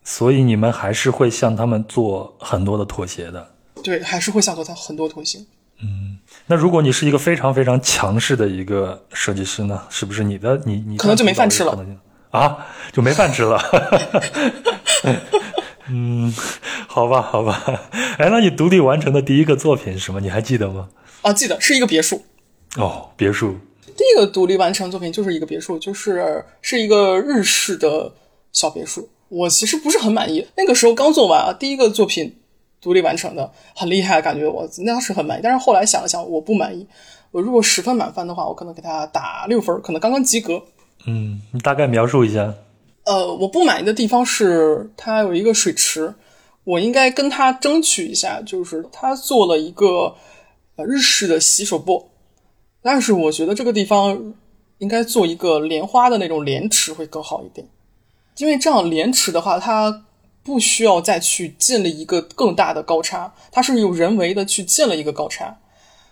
S1: 所以你们还是会向他们做很多的妥协的。
S2: 对，还是会向做他很多妥协。
S1: 嗯，那如果你是一个非常非常强势的一个设计师呢？是不是你的你你
S2: 可能就没饭吃了
S1: 啊？就没饭吃了。嗯，好吧，好吧。哎，那你独立完成的第一个作品是什么？你还记得吗？
S2: 啊，记得是一个别墅。
S1: 哦，别墅。
S2: 第一个独立完成作品就是一个别墅，就是是一个日式的小别墅。我其实不是很满意，那个时候刚做完啊，第一个作品。独立完成的很厉害，感觉我那是很满意。但是后来想了想，我不满意。我如果十分满分的话，我可能给他打六分，可能刚刚及格。
S1: 嗯，你大概描述一下。
S2: 呃，我不满意的地方是它有一个水池，我应该跟他争取一下，就是他做了一个呃日式的洗手钵，但是我觉得这个地方应该做一个莲花的那种莲池会更好一点，因为这样莲池的话，它。不需要再去建立一个更大的高差，它是有人为的去建了一个高差，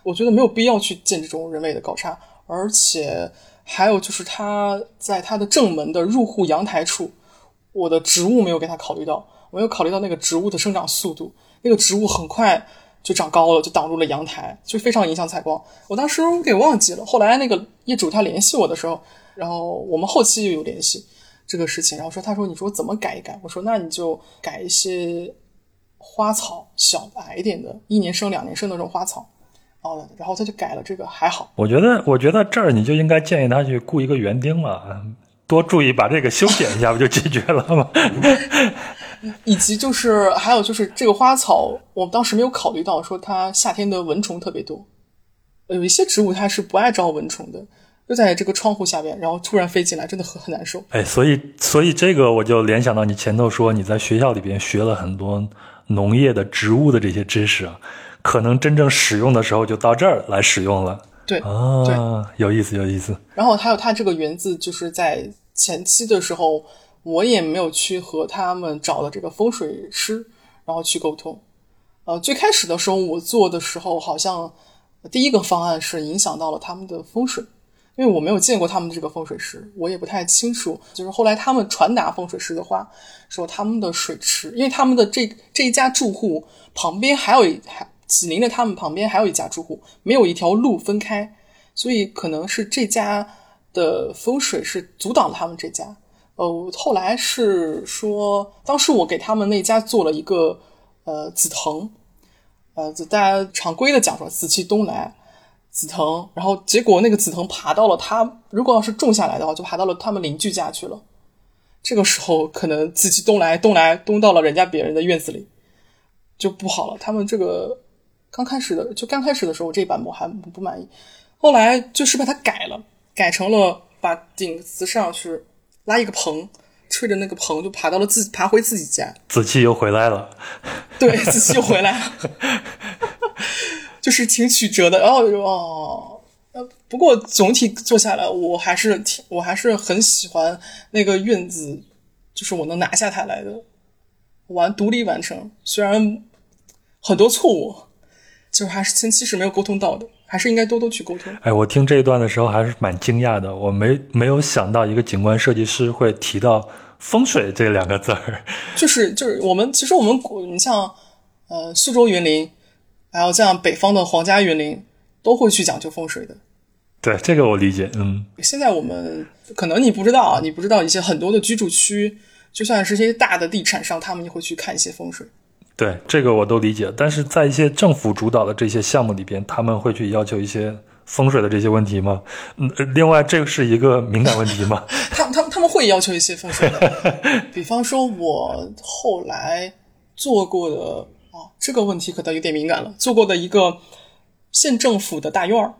S2: 我觉得没有必要去建这种人为的高差，而且还有就是它在它的正门的入户阳台处，我的植物没有给它考虑到，没有考虑到那个植物的生长速度，那个植物很快就长高了，就挡住了阳台，就非常影响采光。我当时我给忘记了，后来那个业主他联系我的时候，然后我们后期又有联系。这个事情，然后说，他说，你说怎么改一改？我说，那你就改一些花草，小矮一点的，一年生、两年生的那种花草。哦，然后他就改了这个，还好。
S1: 我觉得，我觉得这儿你就应该建议他去雇一个园丁了，多注意把这个修剪一下，不就解决了吗？
S2: 以及就是还有就是这个花草，我当时没有考虑到，说它夏天的蚊虫特别多，有一些植物它是不爱招蚊虫的。就在这个窗户下边，然后突然飞进来，真的很很难受。
S1: 哎，所以所以这个我就联想到你前头说你在学校里边学了很多农业的植物的这些知识啊，可能真正使用的时候就到这儿来使用了。
S2: 对
S1: 啊，有意思有意思。
S2: 然后还有它这个园子，就是在前期的时候，我也没有去和他们找的这个风水师，然后去沟通。呃，最开始的时候我做的时候，好像第一个方案是影响到了他们的风水。因为我没有见过他们这个风水师，我也不太清楚。就是后来他们传达风水师的话，说他们的水池，因为他们的这这一家住户旁边还有一还紧邻着他们旁边还有一家住户，没有一条路分开，所以可能是这家的风水是阻挡了他们这家。呃，后来是说，当时我给他们那家做了一个呃紫藤，呃，就大家常规的讲说紫气东来，紫藤，然后结果那个紫藤爬到了他，如果要是种下来的话，就爬到了他们邻居家去了。这个时候可能紫气东来，东来东到了人家别人的院子里，就不好了。他们这个刚开始的，就刚开始的时候这版我还不满意，后来就是把它改了，改成了把顶子上去拉一个棚。吹着那个棚就爬到了自爬回自己家，
S1: 紫气 又回来了。
S2: 对，紫气又回来了，就是挺曲折的。然后哦，呃，不过总体做下来，我还是挺，我还是很喜欢那个院子，就是我能拿下它来的，完独立完成。虽然很多错误，就是还是前期是没有沟通到的，还是应该多多去沟通。
S1: 哎，我听这一段的时候还是蛮惊讶的，我没没有想到一个景观设计师会提到。风水这两个字儿，
S2: 就是就是我们其实我们你像呃苏州园林，还有像北方的皇家园林，都会去讲究风水的。
S1: 对这个我理解，嗯。
S2: 现在我们可能你不知道啊，你不知道一些很多的居住区，就算是一些大的地产商，他们也会去看一些风水。
S1: 对这个我都理解，但是在一些政府主导的这些项目里边，他们会去要求一些。风水的这些问题吗？嗯，另外这个是一个敏感问题吗？
S2: 他他他们会要求一些风水的，比方说我后来做过的啊，这个问题可倒有点敏感了。做过的一个县政府的大院儿，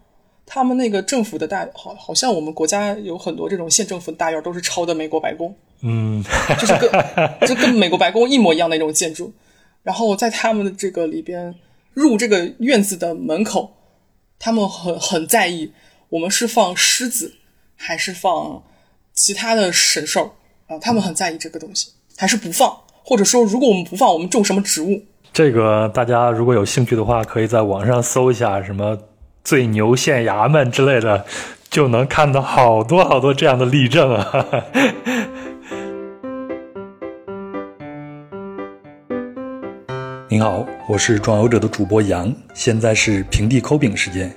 S2: 他们那个政府的大好，好像我们国家有很多这种县政府的大院都是抄的美国白宫，
S1: 嗯，
S2: 就是跟就跟美国白宫一模一样的那种建筑。然后在他们的这个里边入这个院子的门口。他们很很在意，我们是放狮子还是放其他的神兽啊？他们很在意这个东西，还是不放？或者说，如果我们不放，我们种什么植物？
S1: 这个大家如果有兴趣的话，可以在网上搜一下什么“最牛县衙门”之类的，就能看到好多好多这样的例证啊。您好，我是壮游者的主播杨，现在是平地抠饼时间。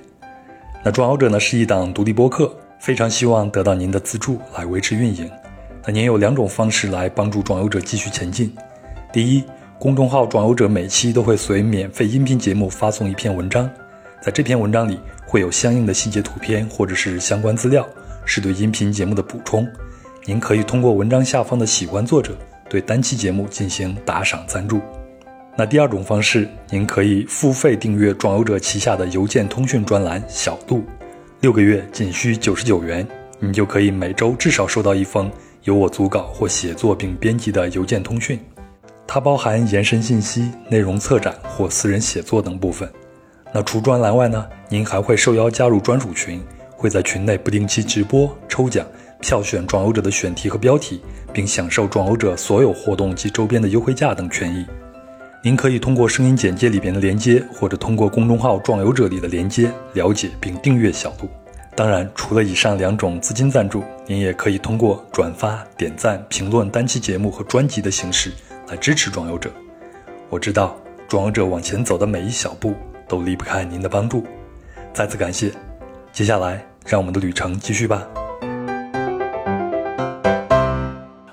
S1: 那壮游者呢是一档独立播客，非常希望得到您的资助来维持运营。那您有两种方式来帮助壮游者继续前进。第一，公众号壮游者每期都会随免费音频节目发送一篇文章，在这篇文章里会有相应的细节图片或者是相关资料，是对音频节目的补充。您可以通过文章下方的喜欢作者对单期节目进行打赏赞助。那第二种方式，您可以付费订阅壮游者旗下的邮件通讯专栏“小度”，六个月仅需九十九元，你就可以每周至少收到一封由我组稿或写作并编辑的邮件通讯。它包含延伸信息、内容策展或私人写作等部分。那除专栏外呢，您还会受邀加入专属群，会在群内不定期直播、抽奖、票选壮游者的选题和标题，并享受壮游者所有活动及周边的优惠价等权益。您可以通过声音简介里边的连接，或者通过公众号“壮游者”里的连接了解并订阅小度。当然，除了以上两种资金赞助，您也可以通过转发、点赞、评论单期节目和专辑的形式来支持壮游者。我知道，壮游者往前走的每一小步都离不开您的帮助。再次感谢。接下来，让我们的旅程继续吧。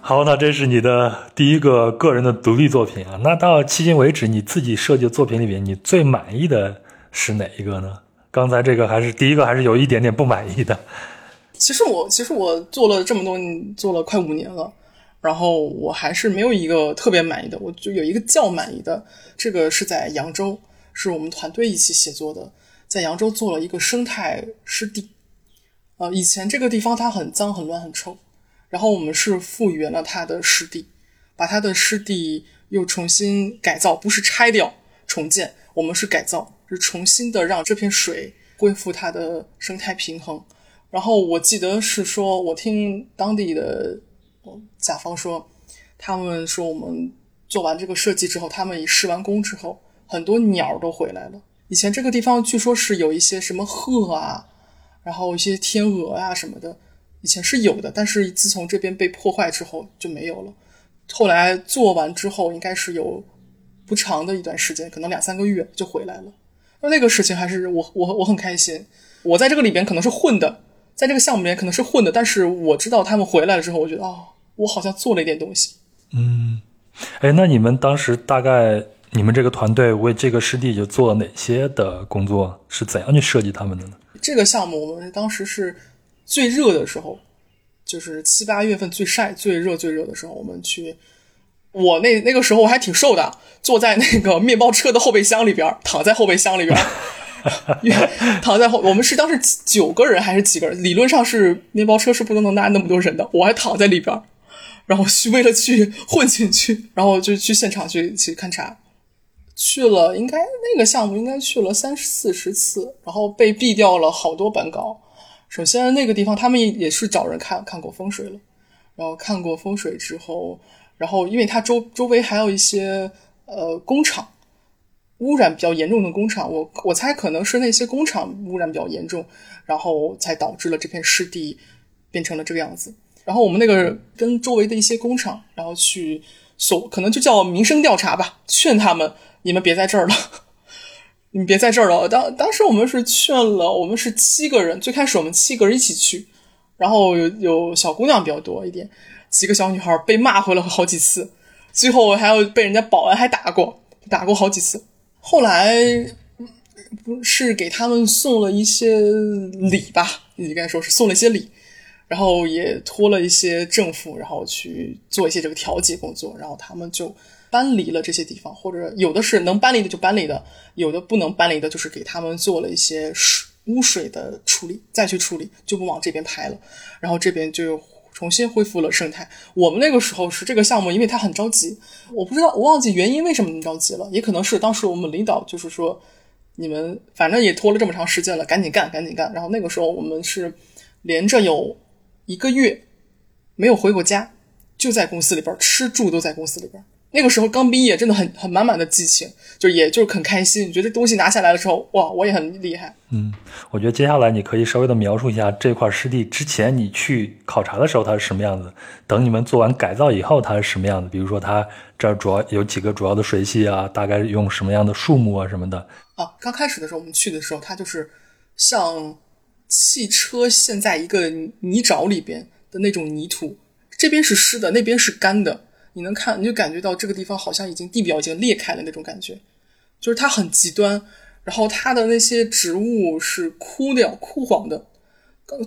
S1: 好，那这是你的第一个个人的独立作品啊。那到迄今为止，你自己设计的作品里面，你最满意的是哪一个呢？刚才这个还是第一个，还是有一点点不满意的。
S2: 其实我其实我做了这么多，做了快五年了，然后我还是没有一个特别满意的。我就有一个较满意的，这个是在扬州，是我们团队一起写作的，在扬州做了一个生态湿地。呃，以前这个地方它很脏、很乱、很臭。然后我们是复原了它的湿地，把它的湿地又重新改造，不是拆掉重建，我们是改造，是重新的让这片水恢复它的生态平衡。然后我记得是说，我听当地的甲方说，他们说我们做完这个设计之后，他们一施完工之后，很多鸟都回来了。以前这个地方据说是有一些什么鹤啊，然后一些天鹅啊什么的。以前是有的，但是自从这边被破坏之后就没有了。后来做完之后，应该是有不长的一段时间，可能两三个月就回来了。那那个事情还是我我我很开心。我在这个里边可能是混的，在这个项目里面可能是混的，但是我知道他们回来了之后，我觉得啊，我好像做了一点东西。
S1: 嗯，哎，那你们当时大概你们这个团队为这个师弟就做了哪些的工作？是怎样去设计他们的呢？
S2: 这个项目我们当时是最热的时候，就是七八月份最晒、最热、最热的时候，我们去。我那那个时候我还挺瘦的，坐在那个面包车的后备箱里边，躺在后备箱里边，躺在后。我们是当时九个人还是几个人？理论上是面包车是不能能拉那么多人的，我还躺在里边，然后去为了去混进去，然后就去现场去去勘察，去了应该那个项目应该去了三四十次，然后被毙掉了好多本稿。首先那个地方他们也是找人看看过风水了，然后看过风水之后。然后，因为它周周围还有一些呃工厂，污染比较严重的工厂，我我猜可能是那些工厂污染比较严重，然后才导致了这片湿地变成了这个样子。然后我们那个跟周围的一些工厂，然后去所可能就叫民生调查吧，劝他们你们别在这儿了，你别在这儿了。当当时我们是劝了，我们是七个人，最开始我们七个人一起去，然后有有小姑娘比较多一点。几个小女孩被骂回了好几次，最后还要被人家保安还打过，打过好几次。后来不是给他们送了一些礼吧？应该说是送了一些礼，然后也托了一些政府，然后去做一些这个调解工作，然后他们就搬离了这些地方，或者有的是能搬离的就搬离的，有的不能搬离的，就是给他们做了一些水污水的处理，再去处理就不往这边排了，然后这边就。重新恢复了生态。我们那个时候是这个项目，因为他很着急，我不知道，我忘记原因为什么那么着急了。也可能是当时我们领导就是说，你们反正也拖了这么长时间了，赶紧干，赶紧干。然后那个时候我们是连着有一个月没有回过家，就在公司里边吃住都在公司里边。那个时候刚毕业，真的很很满满的激情，就也就是很开心，觉得东西拿下来的时候，哇，我也很厉害。
S1: 嗯，我觉得接下来你可以稍微的描述一下这块湿地之前你去考察的时候它是什么样子，等你们做完改造以后它是什么样子。比如说它这儿主要有几个主要的水系啊，大概用什么样的树木啊什么的。
S2: 啊，刚开始的时候我们去的时候，它就是像汽车陷在一个泥沼里边的那种泥土，这边是湿的，那边是干的。你能看，你就感觉到这个地方好像已经地表已经裂开了那种感觉，就是它很极端，然后它的那些植物是枯掉、枯黄的。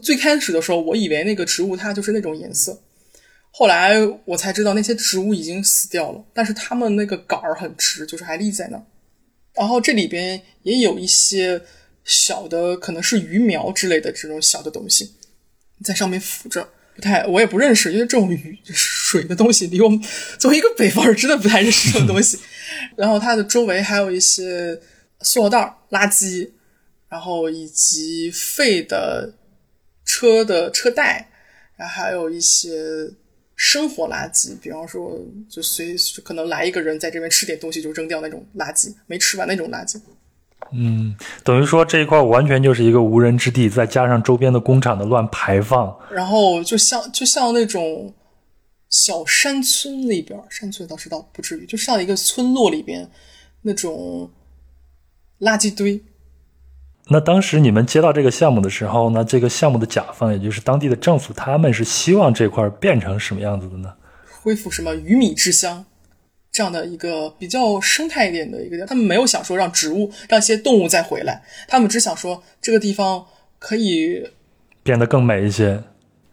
S2: 最开始的时候，我以为那个植物它就是那种颜色，后来我才知道那些植物已经死掉了，但是它们那个杆儿很直，就是还立在那儿。然后这里边也有一些小的，可能是鱼苗之类的这种小的东西，在上面浮着。不太，我也不认识，因为这种鱼水的东西，离我们作为一个北方人，真的不太认识这种东西。然后它的周围还有一些塑料袋、垃圾，然后以及废的车的车带，然后还有一些生活垃圾，比方说就随可能来一个人在这边吃点东西就扔掉那种垃圾，没吃完那种垃圾。
S1: 嗯，等于说这一块完全就是一个无人之地，再加上周边的工厂的乱排放，
S2: 然后就像就像那种小山村里边，山村倒是倒不至于，就像一个村落里边那种垃圾堆。
S1: 那当时你们接到这个项目的时候呢，这个项目的甲方也就是当地的政府，他们是希望这块变成什么样子的呢？
S2: 恢复什么鱼米之乡？这样的一个比较生态一点的一个他们没有想说让植物、让一些动物再回来，他们只想说这个地方可以
S1: 变得更美一些。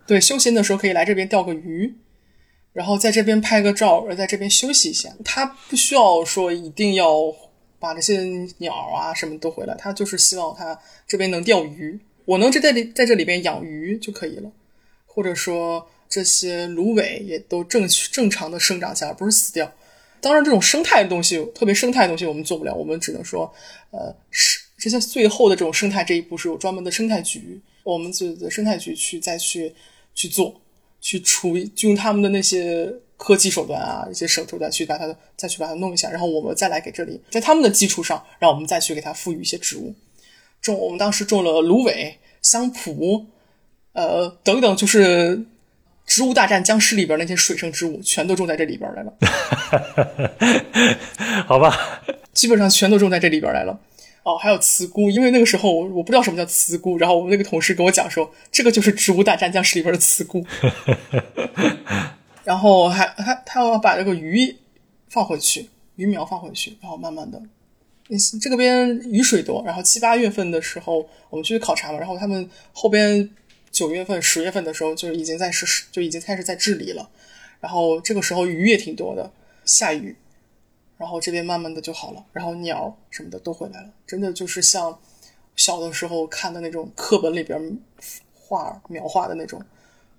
S2: 对，休闲的时候可以来这边钓个鱼，然后在这边拍个照，而在这边休息一下。他不需要说一定要把这些鸟啊什么都回来，他就是希望他这边能钓鱼，我能在这里在这里边养鱼就可以了，或者说这些芦苇也都正正常的生长下来，不是死掉。当然，这种生态的东西，特别生态的东西，我们做不了。我们只能说，呃，是这些最后的这种生态这一步是有专门的生态局，我们自己的生态局去再去去做，去处理，就用他们的那些科技手段啊，一些手段去把它再去把它弄一下，然后我们再来给这里，在他们的基础上，让我们再去给它赋予一些植物。种我们当时种了芦苇、香蒲，呃，等等，就是。植物大战僵尸里边那些水生植物全都种在这里边来了，
S1: 好吧，
S2: 基本上全都种在这里边来了。哦，还有茨菇，因为那个时候我我不知道什么叫茨菇，然后我们那个同事跟我讲说，这个就是植物大战僵尸里边的茨菇。然后还还他要把这个鱼放回去，鱼苗放回去，然后慢慢的，这个边雨水多，然后七八月份的时候我们去考察嘛，然后他们后边九月份、十月份的时候就已经在是就已经开始在治理了，然后这个时候鱼也挺多的，下雨，然后这边慢慢的就好了，然后鸟什么的都回来了，真的就是像小的时候看的那种课本里边画描画的那种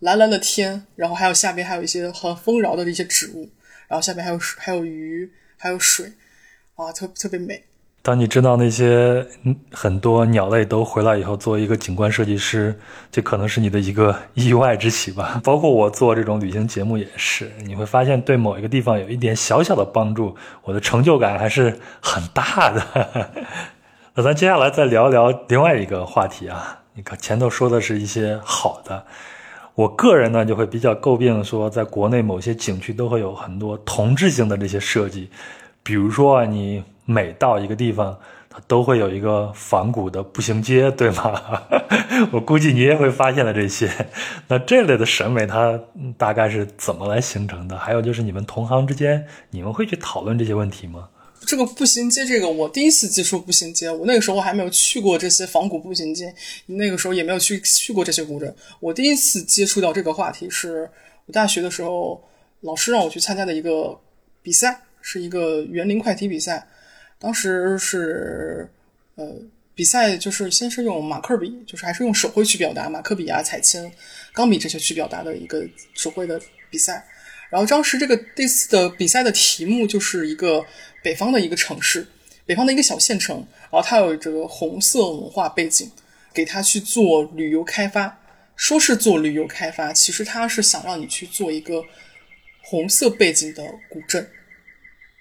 S2: 蓝蓝的天，然后还有下边还有一些很丰饶的一些植物。然后下面还有，还有鱼，还有水，啊，特特别美。
S1: 当你知道那些很多鸟类都回来以后，作为一个景观设计师，这可能是你的一个意外之喜吧。包括我做这种旅行节目也是，你会发现对某一个地方有一点小小的帮助，我的成就感还是很大的。那咱接下来再聊聊另外一个话题啊，你看前头说的是一些好的。我个人呢就会比较诟病说，在国内某些景区都会有很多同质性的这些设计，比如说啊，你每到一个地方，它都会有一个仿古的步行街，对吗？我估计你也会发现了这些。那这类的审美它大概是怎么来形成的？还有就是你们同行之间，你们会去讨论这些问题吗？
S2: 这个步行街，这个我第一次接触步行街，我那个时候还没有去过这些仿古步行街，那个时候也没有去去过这些古镇。我第一次接触到这个话题，是我大学的时候，老师让我去参加的一个比赛，是一个园林快题比赛。当时是呃，比赛就是先是用马克笔，就是还是用手绘去表达，马克笔啊、彩铅、钢笔这些去表达的一个手绘的比赛。然后当时这个这次的比赛的题目就是一个北方的一个城市，北方的一个小县城，然后它有这个红色文化背景，给它去做旅游开发。说是做旅游开发，其实它是想让你去做一个红色背景的古镇。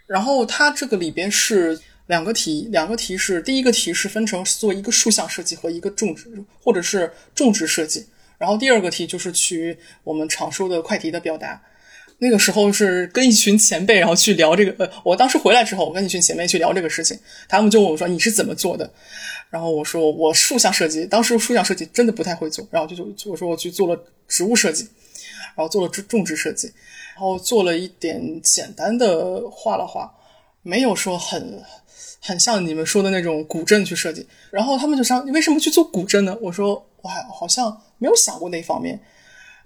S2: 然后它这个里边是两个题，两个题是第一个题是分成做一个竖向设计和一个种植或者是种植设计，然后第二个题就是去我们常说的快题的表达。那个时候是跟一群前辈，然后去聊这个。呃，我当时回来之后，我跟一群前辈去聊这个事情，他们就问我说：“你是怎么做的？”然后我说：“我竖向设计，当时竖向设计真的不太会做。”然后就就我说我去做了植物设计，然后做了植种植设计，然后做了一点简单的画了画，没有说很很像你们说的那种古镇去设计。然后他们就说：“你为什么去做古镇呢？”我说：“我还好像没有想过那方面。”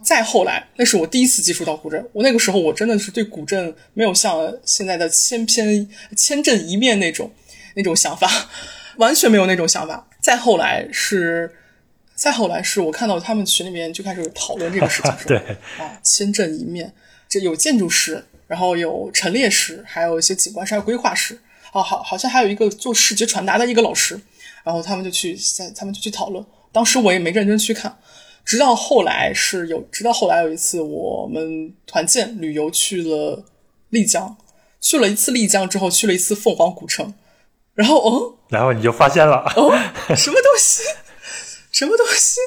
S2: 再后来，那是我第一次接触到古镇。我那个时候，我真的是对古镇没有像现在的千篇千镇一面那种那种想法，完全没有那种想法。再后来是，再后来是我看到他们群里面就开始讨论这个事情，
S1: 对
S2: 啊，千镇一面，这有建筑师，然后有陈列师，还有一些景观师、规划师，哦，好，好像还有一个做视觉传达的一个老师，然后他们就去在，他们就去讨论。当时我也没认真去看。直到后来是有，直到后来有一次我们团建旅游去了丽江，去了一次丽江之后去了一次凤凰古城，然后哦，
S1: 然后你就发现了
S2: 哦，什么东西，什么东西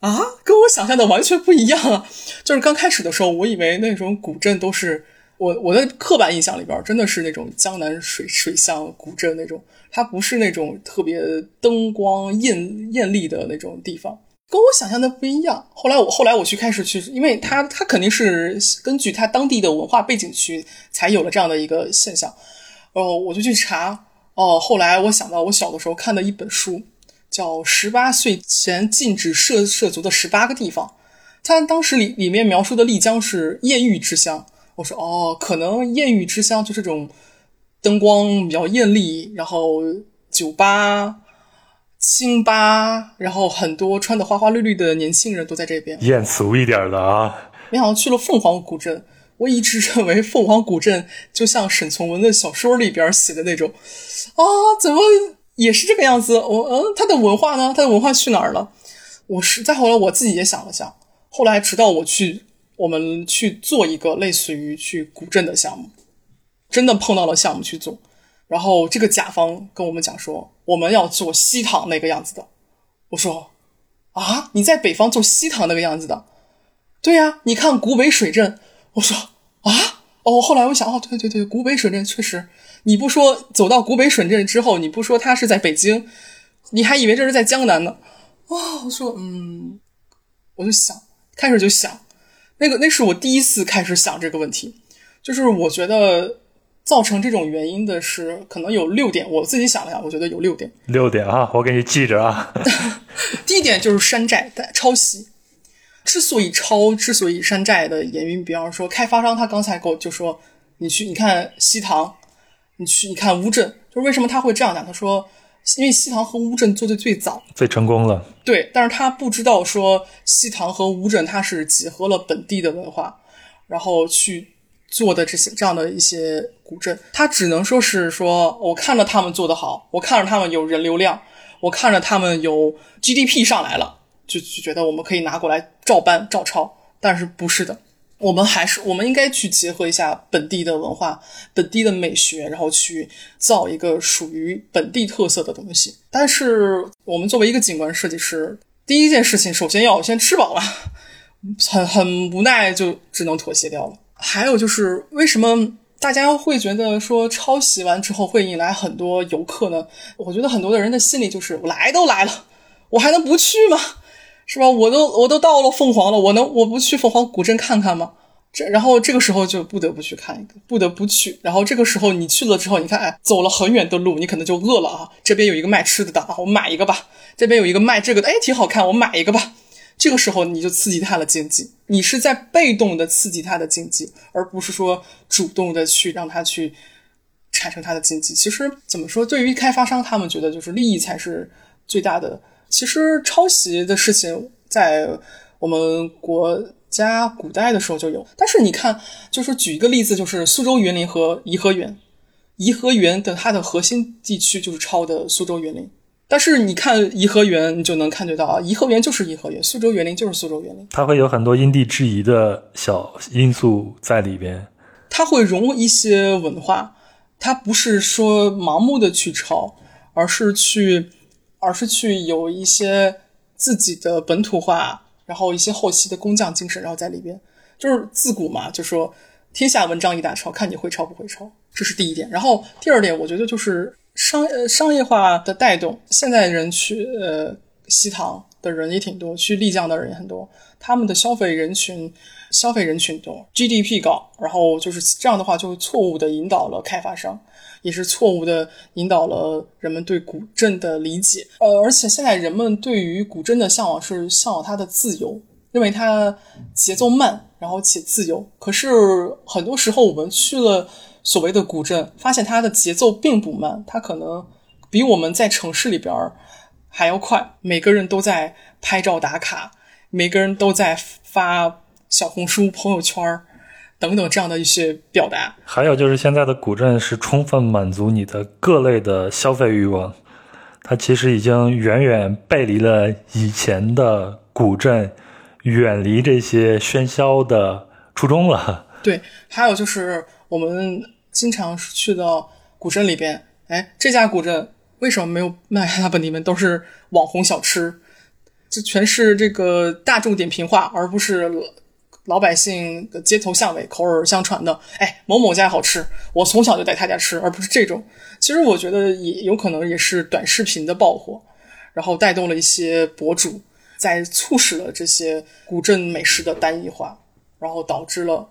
S2: 啊，跟我想象的完全不一样啊！就是刚开始的时候，我以为那种古镇都是我我的刻板印象里边真的是那种江南水水乡古镇那种，它不是那种特别灯光艳艳丽的那种地方。跟我想象的不一样。后来我后来我去开始去，因为他他肯定是根据他当地的文化背景去才有了这样的一个现象。哦，我就去查。哦，后来我想到我小的时候看的一本书，叫《十八岁前禁止涉涉足的十八个地方》。他当时里里面描述的丽江是艳遇之乡。我说哦，可能艳遇之乡就是这种灯光比较艳丽，然后酒吧。清吧，然后很多穿的花花绿绿的年轻人都在这边，
S1: 艳俗一点的啊。
S2: 你好像去了凤凰古镇，我一直认为凤凰古镇就像沈从文的小说里边写的那种，啊，怎么也是这个样子？我嗯，他的文化呢？他的文化去哪儿了？我是再后来我自己也想了想，后来直到我去，我们去做一个类似于去古镇的项目，真的碰到了项目去做。然后这个甲方跟我们讲说，我们要做西塘那个样子的。我说，啊，你在北方做西塘那个样子的？对呀，你看古北水镇。我说，啊，哦，后来我想，哦，对对对，古北水镇确实。你不说走到古北水镇之后，你不说它是在北京，你还以为这是在江南呢。啊，我说，嗯，我就想，开始就想，那个那是我第一次开始想这个问题，就是我觉得。造成这种原因的是，可能有六点。我自己想了想，我觉得有六点。
S1: 六点啊，我给你记着啊。
S2: 第一点就是山寨抄袭。之所以抄，之所以山寨的原因，比方说开发商他刚才给我就说，你去你看西塘，你去你看乌镇，就是为什么他会这样讲？他说，因为西塘和乌镇做的最早，
S1: 最成功了。
S2: 对，但是他不知道说西塘和乌镇它是结合了本地的文化，然后去做的这些这样的一些古镇，他只能说是说我看着他们做得好，我看着他们有人流量，我看着他们有 GDP 上来了。就就觉得我们可以拿过来照搬照抄，但是不是的，我们还是我们应该去结合一下本地的文化、本地的美学，然后去造一个属于本地特色的东西。但是我们作为一个景观设计师，第一件事情首先要先吃饱了，很很无奈就只能妥协掉了。还有就是为什么大家会觉得说抄袭完之后会引来很多游客呢？我觉得很多的人的心里就是我来都来了，我还能不去吗？是吧？我都我都到了凤凰了，我能我不去凤凰古镇看看吗？这然后这个时候就不得不去看一个，不得不去。然后这个时候你去了之后，你看，哎，走了很远的路，你可能就饿了啊。这边有一个卖吃的的啊，我买一个吧。这边有一个卖这个的，哎，挺好看，我买一个吧。这个时候你就刺激他的经济，你是在被动的刺激他的经济，而不是说主动的去让他去产生他的经济。其实怎么说，对于开发商，他们觉得就是利益才是最大的。其实抄袭的事情在我们国家古代的时候就有，但是你看，就是举一个例子，就是苏州园林和颐和园，颐和园的它的核心地区就是抄的苏州园林，但是你看颐和园，你就能看得到啊，颐和园就是颐和园，苏州园林就是苏州园林，
S1: 它会有很多因地制宜的小因素在里边，
S2: 它会融入一些文化，它不是说盲目的去抄，而是去。而是去有一些自己的本土化，然后一些后期的工匠精神，然后在里边，就是自古嘛，就说天下文章一大抄，看你会抄不会抄，这是第一点。然后第二点，我觉得就是商呃商业化的带动，现在人去呃西塘的人也挺多，去丽江的人也很多，他们的消费人群消费人群多，GDP 高，然后就是这样的话，就错误的引导了开发商。也是错误的引导了人们对古镇的理解，呃，而且现在人们对于古镇的向往是向往它的自由，认为它节奏慢，然后且自由。可是很多时候我们去了所谓的古镇，发现它的节奏并不慢，它可能比我们在城市里边还要快。每个人都在拍照打卡，每个人都在发小红书朋友圈儿。等等，这样的一些表达，
S1: 还有就是现在的古镇是充分满足你的各类的消费欲望，它其实已经远远背离了以前的古镇，远离这些喧嚣的初衷了。
S2: 对，还有就是我们经常去到古镇里边，哎，这家古镇为什么没有卖他本地面？都是网红小吃，这全是这个大众点评化，而不是。老百姓的街头巷尾口耳相传的，哎，某某家好吃，我从小就在他家吃，而不是这种。其实我觉得也有可能也是短视频的爆火，然后带动了一些博主，在促使了这些古镇美食的单一化，然后导致了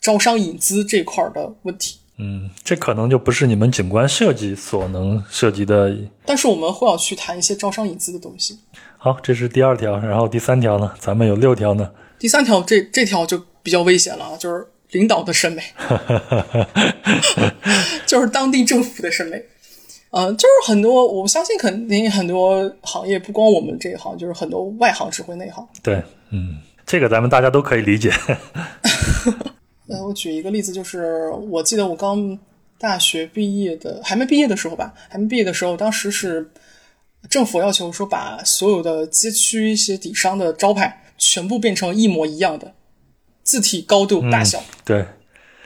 S2: 招商引资这块的问题。
S1: 嗯，这可能就不是你们景观设计所能涉及的。
S2: 但是我们会要去谈一些招商引资的东西。
S1: 好，这是第二条，然后第三条呢？咱们有六条呢。
S2: 第三条，这这条就比较危险了啊，就是领导的审美，就是当地政府的审美，呃，就是很多，我相信肯定很多行业，不光我们这一行，就是很多外行指挥内行。
S1: 对，嗯，这个咱们大家都可以理解。
S2: 呃，我举一个例子，就是我记得我刚大学毕业的，还没毕业的时候吧，还没毕业的时候，当时是政府要求说，把所有的街区一些底商的招牌。全部变成一模一样的字体高度大小，
S1: 对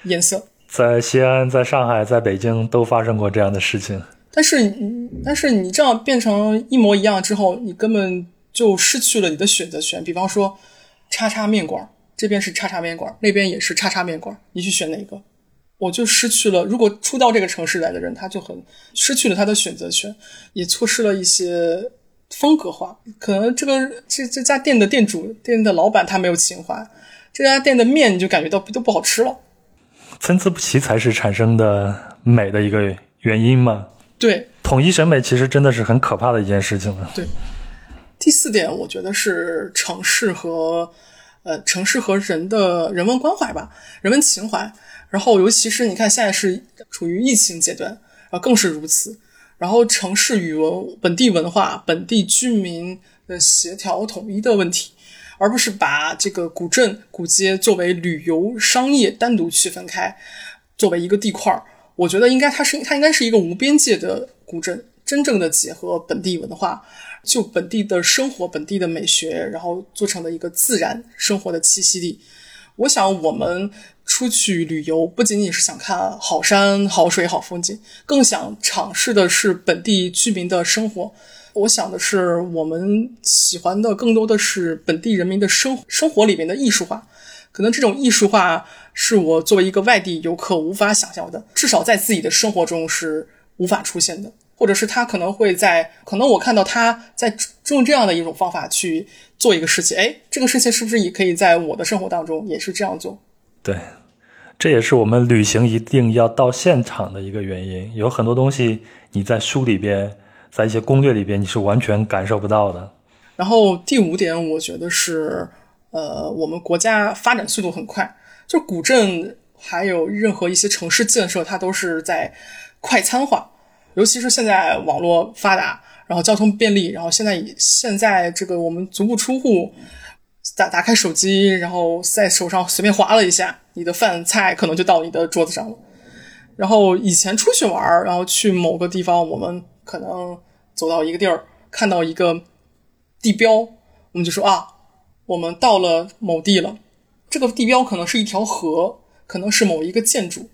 S2: 颜色，
S1: 在西安、在上海、在北京都发生过这样的事情。
S2: 但是，但是你这样变成一模一样之后，你根本就失去了你的选择权。比方说，叉叉面馆这边是叉叉面馆，那边也是叉叉面馆，你去选哪个，我就失去了。如果初到这个城市来的人，他就很失去了他的选择权，也错失了一些。风格化，可能这个这这家店的店主、店的老板他没有情怀，这家店的面你就感觉到都不好吃了。
S1: 参差不齐才是产生的美的一个原因嘛。
S2: 对，
S1: 统一审美其实真的是很可怕的一件事情了。
S2: 对，第四点，我觉得是城市和呃城市和人的人文关怀吧，人文情怀。然后，尤其是你看，现在是处于疫情阶段，啊，更是如此。然后，城市语文、本地文化、本地居民的协调统一的问题，而不是把这个古镇、古街作为旅游、商业单独区分开，作为一个地块儿。我觉得应该它是它应该是一个无边界的古镇，真正的结合本地文化，就本地的生活、本地的美学，然后做成了一个自然生活的栖息地。我想我们。出去旅游不仅仅是想看好山好水好风景，更想尝试的是本地居民的生活。我想的是，我们喜欢的更多的是本地人民的生生活里面的艺术化。可能这种艺术化是我作为一个外地游客无法想象的，至少在自己的生活中是无法出现的，或者是他可能会在，可能我看到他在用这样的一种方法去做一个事情，哎，这个事情是不是也可以在我的生活当中也是这样做？
S1: 对。这也是我们旅行一定要到现场的一个原因。有很多东西你在书里边，在一些攻略里边，你是完全感受不到的。
S2: 然后第五点，我觉得是，呃，我们国家发展速度很快，就古镇还有任何一些城市建设，它都是在快餐化。尤其是现在网络发达，然后交通便利，然后现在现在这个我们足不出户。打打开手机，然后在手上随便划了一下，你的饭菜可能就到你的桌子上了。然后以前出去玩，然后去某个地方，我们可能走到一个地儿，看到一个地标，我们就说啊，我们到了某地了。这个地标可能是一条河，可能是某一个建筑，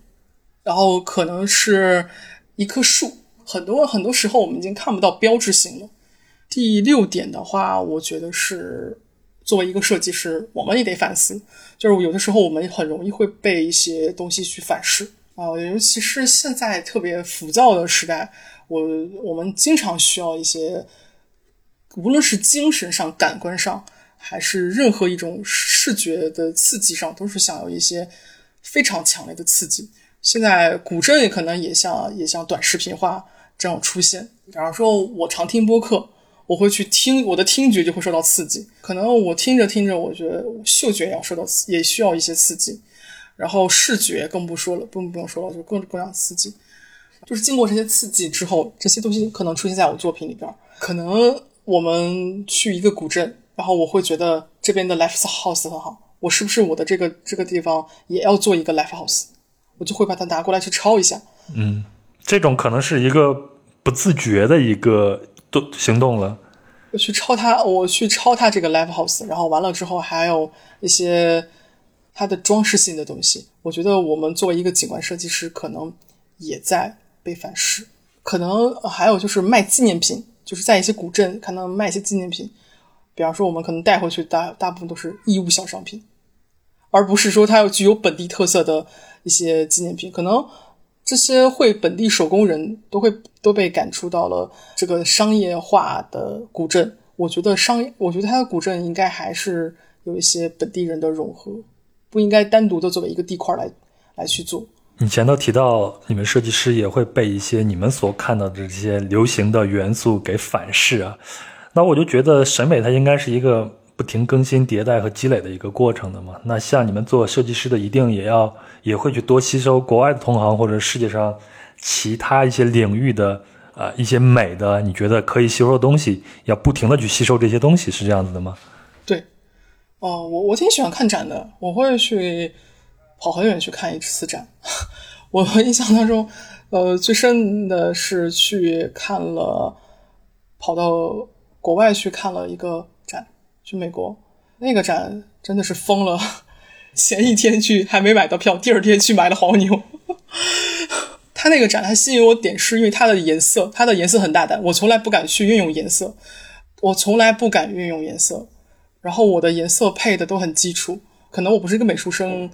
S2: 然后可能是一棵树。很多很多时候，我们已经看不到标志性了。第六点的话，我觉得是。作为一个设计师，我们也得反思，就是有的时候我们很容易会被一些东西去反噬啊，尤其是现在特别浮躁的时代，我我们经常需要一些，无论是精神上、感官上，还是任何一种视觉的刺激上，都是想要一些非常强烈的刺激。现在古镇可能也像也像短视频化这样出现，比方说我常听播客。我会去听，我的听觉就会受到刺激。可能我听着听着，我觉得嗅觉也要受到刺，也需要一些刺激。然后视觉更不说了，不用不用说了，就更更加刺激。就是经过这些刺激之后，这些东西可能出现在我作品里边。可能我们去一个古镇，然后我会觉得这边的 life house 很好，我是不是我的这个这个地方也要做一个 life house？我就会把它拿过来去抄一下。
S1: 嗯，这种可能是一个不自觉的一个。行动了，
S2: 我去抄他，我去抄他这个 live house，然后完了之后还有一些它的装饰性的东西。我觉得我们作为一个景观设计师，可能也在被反噬。可能还有就是卖纪念品，就是在一些古镇可能卖一些纪念品，比方说我们可能带回去大大部分都是义乌小商品，而不是说它要具有本地特色的一些纪念品，可能。这些会本地手工人都会都被赶出到了这个商业化的古镇。我觉得商，我觉得它的古镇应该还是有一些本地人的融合，不应该单独的作为一个地块来来去做。
S1: 你前头提到，你们设计师也会被一些你们所看到的这些流行的元素给反噬啊。那我就觉得审美它应该是一个。不停更新迭代和积累的一个过程的嘛？那像你们做设计师的，一定也要也会去多吸收国外的同行或者世界上其他一些领域的啊一些美的，你觉得可以吸收的东西，要不停的去吸收这些东西，是这样子的吗？
S2: 对，哦，我我挺喜欢看展的，我会去跑很远去看一次展。我印象当中，呃，最深的是去看了，跑到国外去看了一个。去美国那个展真的是疯了，前一天去还没买到票，第二天去买了黄牛。他那个展还吸引我点是因为它的颜色，它的颜色很大胆，我从来不敢去运用颜色，我从来不敢运用颜色。然后我的颜色配的都很基础，可能我不是一个美术生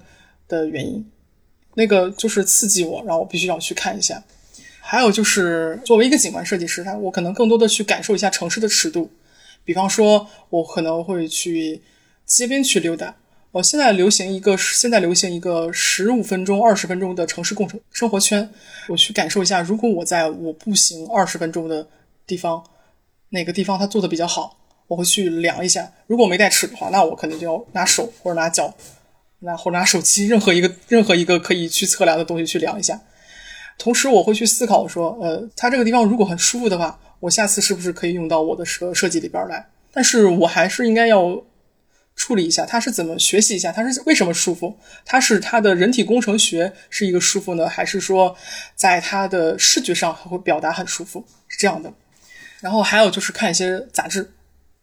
S2: 的原因，那个就是刺激我，然后我必须要去看一下。还有就是作为一个景观设计师，我可能更多的去感受一下城市的尺度。比方说，我可能会去街边去溜达，我现在流行一个，现在流行一个十五分钟、二十分钟的城市共生生活圈。我去感受一下，如果我在我步行二十分钟的地方，哪个地方它做的比较好，我会去量一下。如果没带尺的话，那我肯定就要拿手或者拿脚，拿或者拿手机，任何一个任何一个可以去测量的东西去量一下。同时，我会去思考说，呃，它这个地方如果很舒服的话，我下次是不是可以用到我的设设计里边来？但是我还是应该要。处理一下，它是怎么学习一下？它是为什么舒服？它是它的人体工程学是一个舒服呢，还是说在它的视觉上会表达很舒服？是这样的。然后还有就是看一些杂志，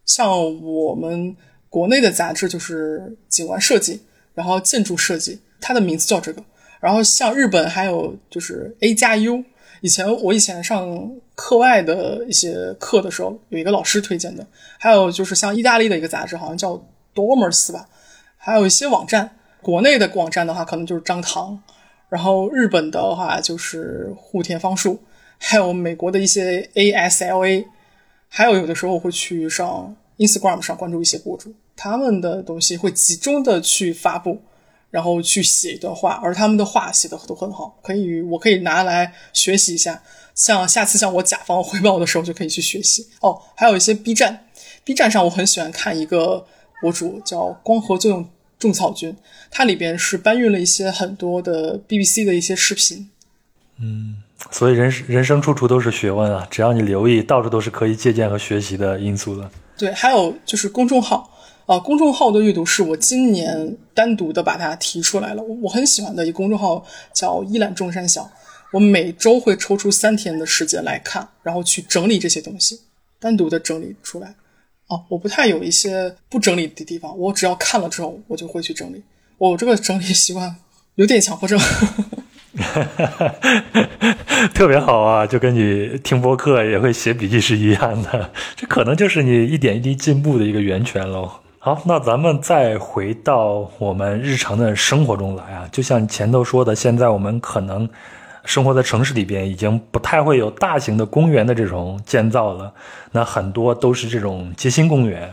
S2: 像我们国内的杂志就是景观设计，然后建筑设计，它的名字叫这个。然后像日本还有就是 A 加 U，以前我以前上课外的一些课的时候，有一个老师推荐的。还有就是像意大利的一个杂志，好像叫。Dormers 吧，还有一些网站，国内的网站的话，可能就是张唐，然后日本的话就是户田芳树，还有美国的一些 ASLA，还有有的时候我会去上 Instagram 上关注一些博主，他们的东西会集中的去发布，然后去写一段话，而他们的话写的都很好，可以我可以拿来学习一下，像下次向我甲方汇报的时候就可以去学习哦。还有一些 B 站，B 站上我很喜欢看一个。博主叫光合作用种草君，它里边是搬运了一些很多的 BBC 的一些视频。
S1: 嗯，所以人人生处处都是学问啊，只要你留意，到处都是可以借鉴和学习的因素的。
S2: 对，还有就是公众号啊，公众号的阅读是我今年单独的把它提出来了。我很喜欢的一个公众号叫一览众山小，我每周会抽出三天的时间来看，然后去整理这些东西，单独的整理出来。哦，我不太有一些不整理的地方，我只要看了之后，我就会去整理。我这个整理习惯有点强迫症，
S1: 特别好啊，就跟你听播客也会写笔记是一样的，这可能就是你一点一滴进步的一个源泉喽。好，那咱们再回到我们日常的生活中来啊，就像前头说的，现在我们可能。生活在城市里边，已经不太会有大型的公园的这种建造了。那很多都是这种街心公园。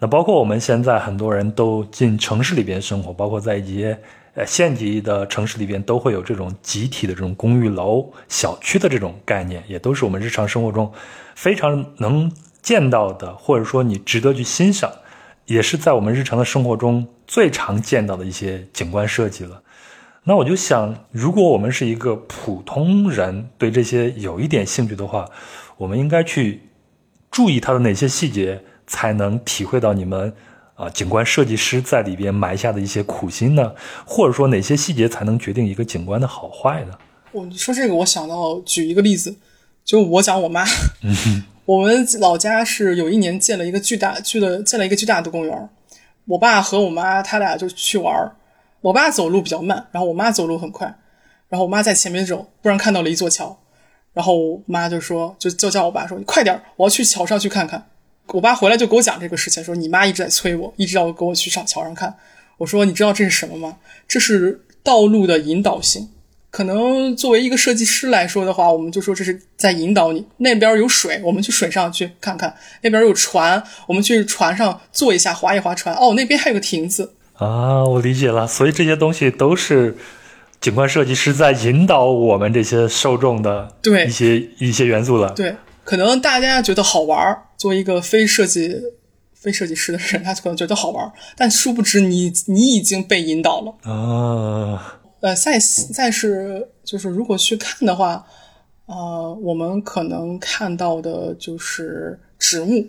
S1: 那包括我们现在很多人都进城市里边生活，包括在一些呃县级的城市里边，都会有这种集体的这种公寓楼、小区的这种概念，也都是我们日常生活中非常能见到的，或者说你值得去欣赏，也是在我们日常的生活中最常见到的一些景观设计了。那我就想，如果我们是一个普通人，对这些有一点兴趣的话，我们应该去注意它的哪些细节，才能体会到你们啊景观设计师在里边埋下的一些苦心呢？或者说哪些细节才能决定一个景观的好坏呢？
S2: 我说这个，我想到举一个例子，就我讲我妈，我们老家是有一年建了一个巨大、巨的建了一个巨大的公园，我爸和我妈他俩就去玩儿。我爸走路比较慢，然后我妈走路很快，然后我妈在前面走，突然看到了一座桥，然后我妈就说，就就叫我爸说：“你快点，我要去桥上去看看。”我爸回来就给我讲这个事情，说你妈一直在催我，一直要给我去上桥上看。我说：“你知道这是什么吗？这是道路的引导性。可能作为一个设计师来说的话，我们就说这是在引导你。那边有水，我们去水上去看看；那边有船，我们去船上坐一下，划一划船。哦，那边还有个亭子。”
S1: 啊，我理解了，所以这些东西都是景观设计师在引导我们这些受众的
S2: 对
S1: 一些一些元素了。
S2: 对，可能大家觉得好玩，作为一个非设计非设计师的人，他可能觉得好玩，但殊不知你你已经被引导了
S1: 啊。
S2: 呃，再再是就是如果去看的话，呃，我们可能看到的就是植物，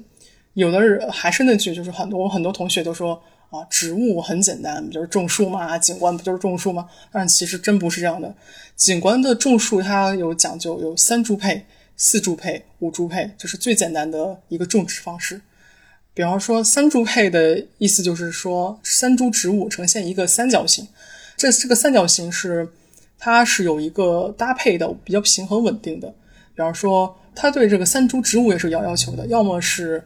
S2: 有的人还是那句，就是很多我很多同学都说。啊，植物很简单，就是种树嘛。景观不就是种树吗？但其实真不是这样的。景观的种树它有讲究，有三株配、四株配、五株配，这是最简单的一个种植方式。比方说三株配的意思就是说，三株植物呈现一个三角形。这这个三角形是它是有一个搭配的，比较平衡稳定的。比方说，它对这个三株植物也是有要求的，要么是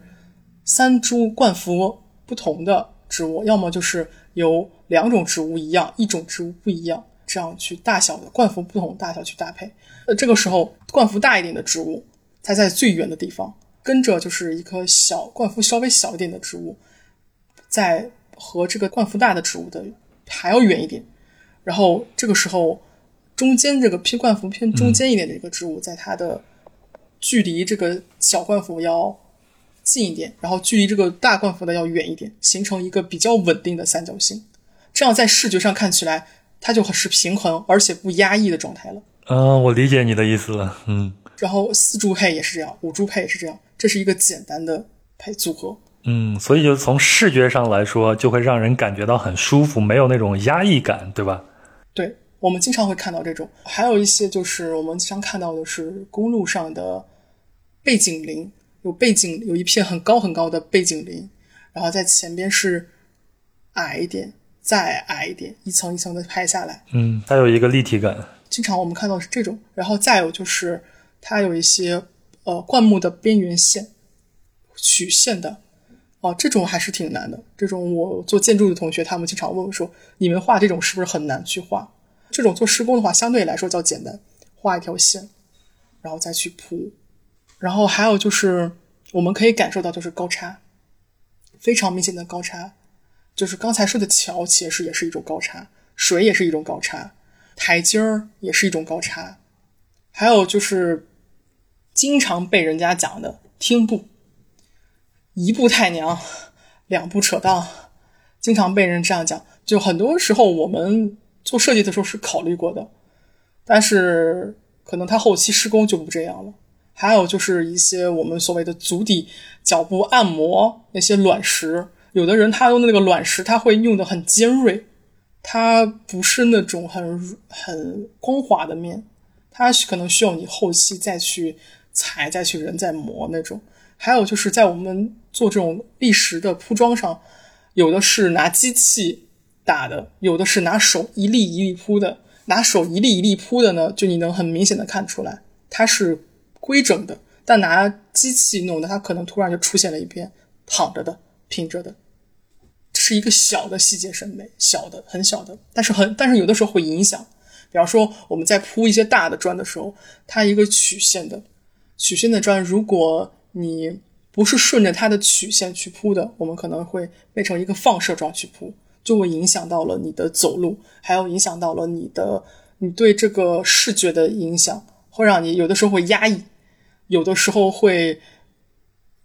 S2: 三株冠幅不同的。植物要么就是有两种植物一样，一种植物不一样，这样去大小的冠幅不同大小去搭配。呃，这个时候冠幅大一点的植物，它在最远的地方，跟着就是一棵小冠幅稍微小一点的植物，在和这个冠幅大的植物的还要远一点。然后这个时候，中间这个偏冠幅偏中间一点的一个植物，在它的距离这个小冠幅要近一点，然后距离这个大冠幅的要远一点，形成一个比较稳定的三角形。这样在视觉上看起来，它就很是平衡而且不压抑的状态了。
S1: 嗯，我理解你的意思了。嗯，
S2: 然后四柱配也是这样，五柱配也是这样，这是一个简单的配组合。
S1: 嗯，所以就从视觉上来说，就会让人感觉到很舒服，没有那种压抑感，对吧？
S2: 对，我们经常会看到这种，还有一些就是我们经常看到的是公路上的背景林，有背景有一片很高很高的背景林，然后在前边是矮一点，再矮一点，一层一层的拍下来。
S1: 嗯，它有一个立体感。
S2: 经常我们看到是这种，然后再有就是它有一些呃灌木的边缘线曲线的。哦，这种还是挺难的。这种我做建筑的同学，他们经常问我说：“你们画这种是不是很难去画？”这种做施工的话，相对来说较简单，画一条线，然后再去铺。然后还有就是，我们可以感受到就是高差，非常明显的高差。就是刚才说的桥，其实也是一种高差，水也是一种高差，台阶儿也是一种高差。还有就是经常被人家讲的汀步。一步太娘，两步扯淡，经常被人这样讲。就很多时候我们做设计的时候是考虑过的，但是可能他后期施工就不这样了。还有就是一些我们所谓的足底脚部按摩那些卵石，有的人他用的那个卵石，他会用的很尖锐，它不是那种很很光滑的面，它可能需要你后期再去裁、再去人再磨那种。还有就是在我们做这种砾石的铺装上，有的是拿机器打的，有的是拿手一粒一粒铺的。拿手一粒一粒铺的呢，就你能很明显的看出来它是规整的。但拿机器弄的，它可能突然就出现了一片躺着的、平着的，是一个小的细节审美，小的很小的，但是很但是有的时候会影响。比方说我们在铺一些大的砖的时候，它一个曲线的曲线的砖，如果你不是顺着它的曲线去铺的，我们可能会变成一个放射状去铺，就会影响到了你的走路，还有影响到了你的你对这个视觉的影响，会让你有的时候会压抑，有的时候会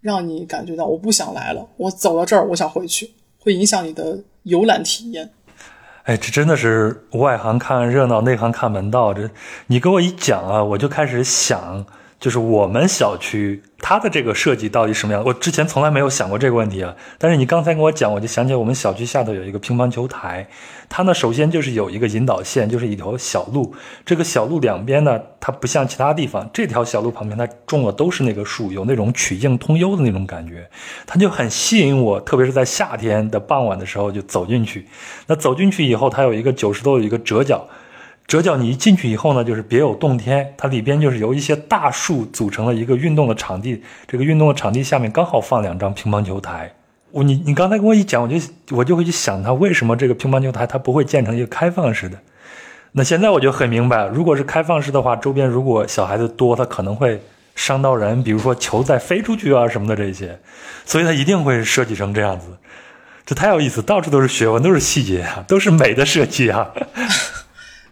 S2: 让你感觉到我不想来了，我走到这儿，我想回去，会影响你的游览体验。
S1: 哎，这真的是外行看热闹，内行看门道。这你跟我一讲啊，我就开始想。就是我们小区它的这个设计到底什么样？我之前从来没有想过这个问题啊。但是你刚才跟我讲，我就想起我们小区下头有一个乒乓球台，它呢首先就是有一个引导线，就是一条小路。这个小路两边呢，它不像其他地方，这条小路旁边它种的都是那个树，有那种曲径通幽的那种感觉，它就很吸引我。特别是在夏天的傍晚的时候，就走进去。那走进去以后，它有一个九十度有一个折角。折角，你一进去以后呢，就是别有洞天。它里边就是由一些大树组成了一个运动的场地。这个运动的场地下面刚好放两张乒乓球台。我你你刚才跟我一讲，我就我就会去想，它为什么这个乒乓球台它不会建成一个开放式的？那现在我就很明白，如果是开放式的话，周边如果小孩子多，它可能会伤到人，比如说球再飞出去啊什么的这些，所以它一定会设计成这样子。这太有意思，到处都是学问，都是细节啊，都是美的设计啊。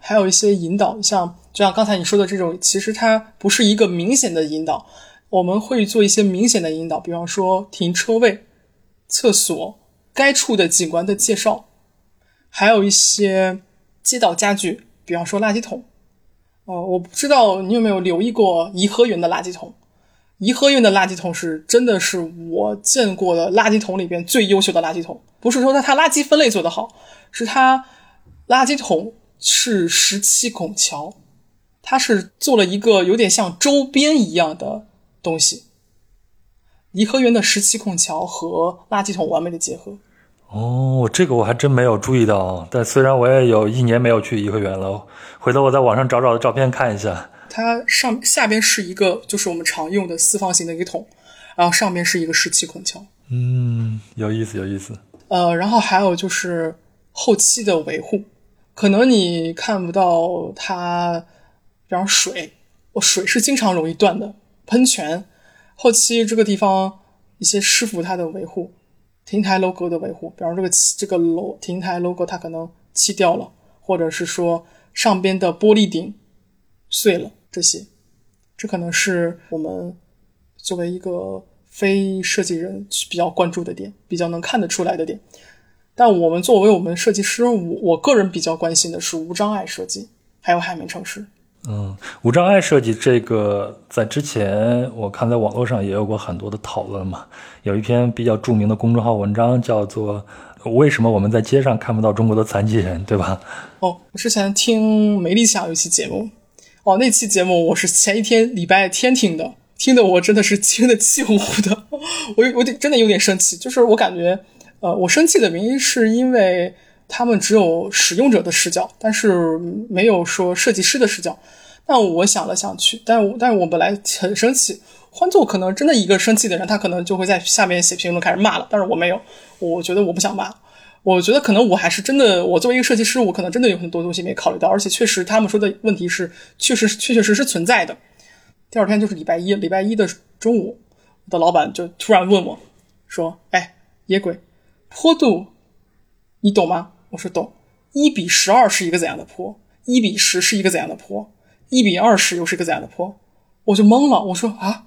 S2: 还有一些引导，像就像刚才你说的这种，其实它不是一个明显的引导，我们会做一些明显的引导，比方说停车位、厕所、该处的景观的介绍，还有一些街道家具，比方说垃圾桶。呃，我不知道你有没有留意过颐和园的垃圾桶，颐和园的垃圾桶是真的是我见过的垃圾桶里边最优秀的垃圾桶，不是说它它垃圾分类做得好，是它垃圾桶。是十七孔桥，它是做了一个有点像周边一样的东西。颐和园的十七孔桥和垃圾桶完美的结合。
S1: 哦，这个我还真没有注意到。但虽然我也有一年没有去颐和园了，回头我在网上找找照片看一下。
S2: 它上下边是一个，就是我们常用的四方形的一个桶，然后上面是一个十七孔桥。
S1: 嗯，有意思，有意思。
S2: 呃，然后还有就是后期的维护。可能你看不到它，比方水，我水是经常容易断的。喷泉后期这个地方一些师傅他的维护，亭台 logo 的维护，比方这个这个楼亭台 logo 它可能漆掉了，或者是说上边的玻璃顶碎了，这些，这可能是我们作为一个非设计人比较关注的点，比较能看得出来的点。但我们作为我们设计师，我我个人比较关心的是无障碍设计，还有海绵城市。
S1: 嗯，无障碍设计这个在之前我看在网络上也有过很多的讨论嘛。有一篇比较著名的公众号文章叫做《为什么我们在街上看不到中国的残疾人》，对吧？
S2: 哦，我之前听梅丽想有一期节目，哦，那期节目我是前一天礼拜天听的，听的我真的是 听得气呼呼的，我我得真的有点生气，就是我感觉。呃，我生气的原因是因为他们只有使用者的视角，但是没有说设计师的视角。那我想了想去，但我但是我本来很生气。换做可能真的一个生气的人，他可能就会在下面写评论开始骂了。但是我没有，我觉得我不想骂。我觉得可能我还是真的，我作为一个设计师，我可能真的有很多东西没考虑到，而且确实他们说的问题是确实确确实实存在的。第二天就是礼拜一，礼拜一的中午，我的老板就突然问我，说：“哎，野鬼。”坡度，你懂吗？我说懂。一比十二是一个怎样的坡？一比十是一个怎样的坡？一比二十又是一个怎样的坡？我就懵了。我说啊，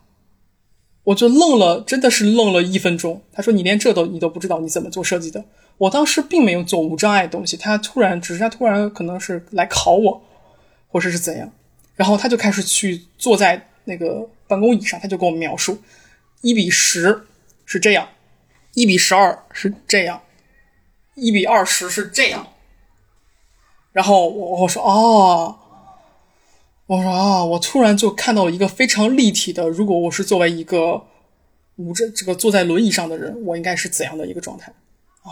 S2: 我就愣了，真的是愣了一分钟。他说你连这都你都不知道，你怎么做设计的？我当时并没有做无障碍东西，他突然只是他突然可能是来考我，或者是怎样。然后他就开始去坐在那个办公椅上，他就跟我描述，一比十是这样。一比十二是这样，一比二十是这样。然后我我说哦，我说啊，我突然就看到一个非常立体的，如果我是作为一个无这这个坐在轮椅上的人，我应该是怎样的一个状态啊？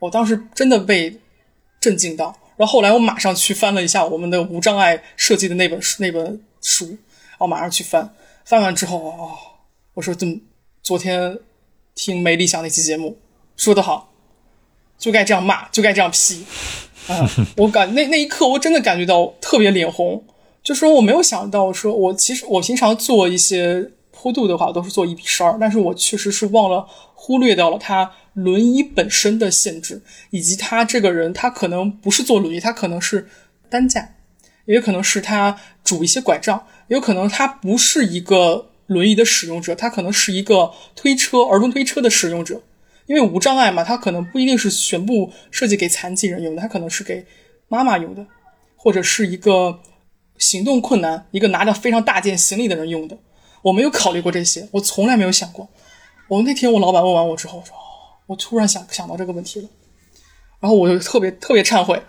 S2: 我当时真的被震惊到。然后后来我马上去翻了一下我们的无障碍设计的那本书那本书，然后马上去翻，翻完之后哦，我说怎么昨天。听梅丽想那期节目，说得好，就该这样骂，就该这样批。啊，我感那那一刻，我真的感觉到特别脸红。就说我没有想到，说我其实我平常做一些坡度的话，都是做一比十二，但是我确实是忘了忽略掉了他轮椅本身的限制，以及他这个人，他可能不是坐轮椅，他可能是担架，也有可能是他拄一些拐杖，也有可能他不是一个。轮椅的使用者，他可能是一个推车、儿童推车的使用者，因为无障碍嘛，他可能不一定是全部设计给残疾人用的，他可能是给妈妈用的，或者是一个行动困难、一个拿着非常大件行李的人用的。我没有考虑过这些，我从来没有想过。我那天我老板问完我之后，我说，我突然想想到这个问题了，然后我就特别特别忏悔。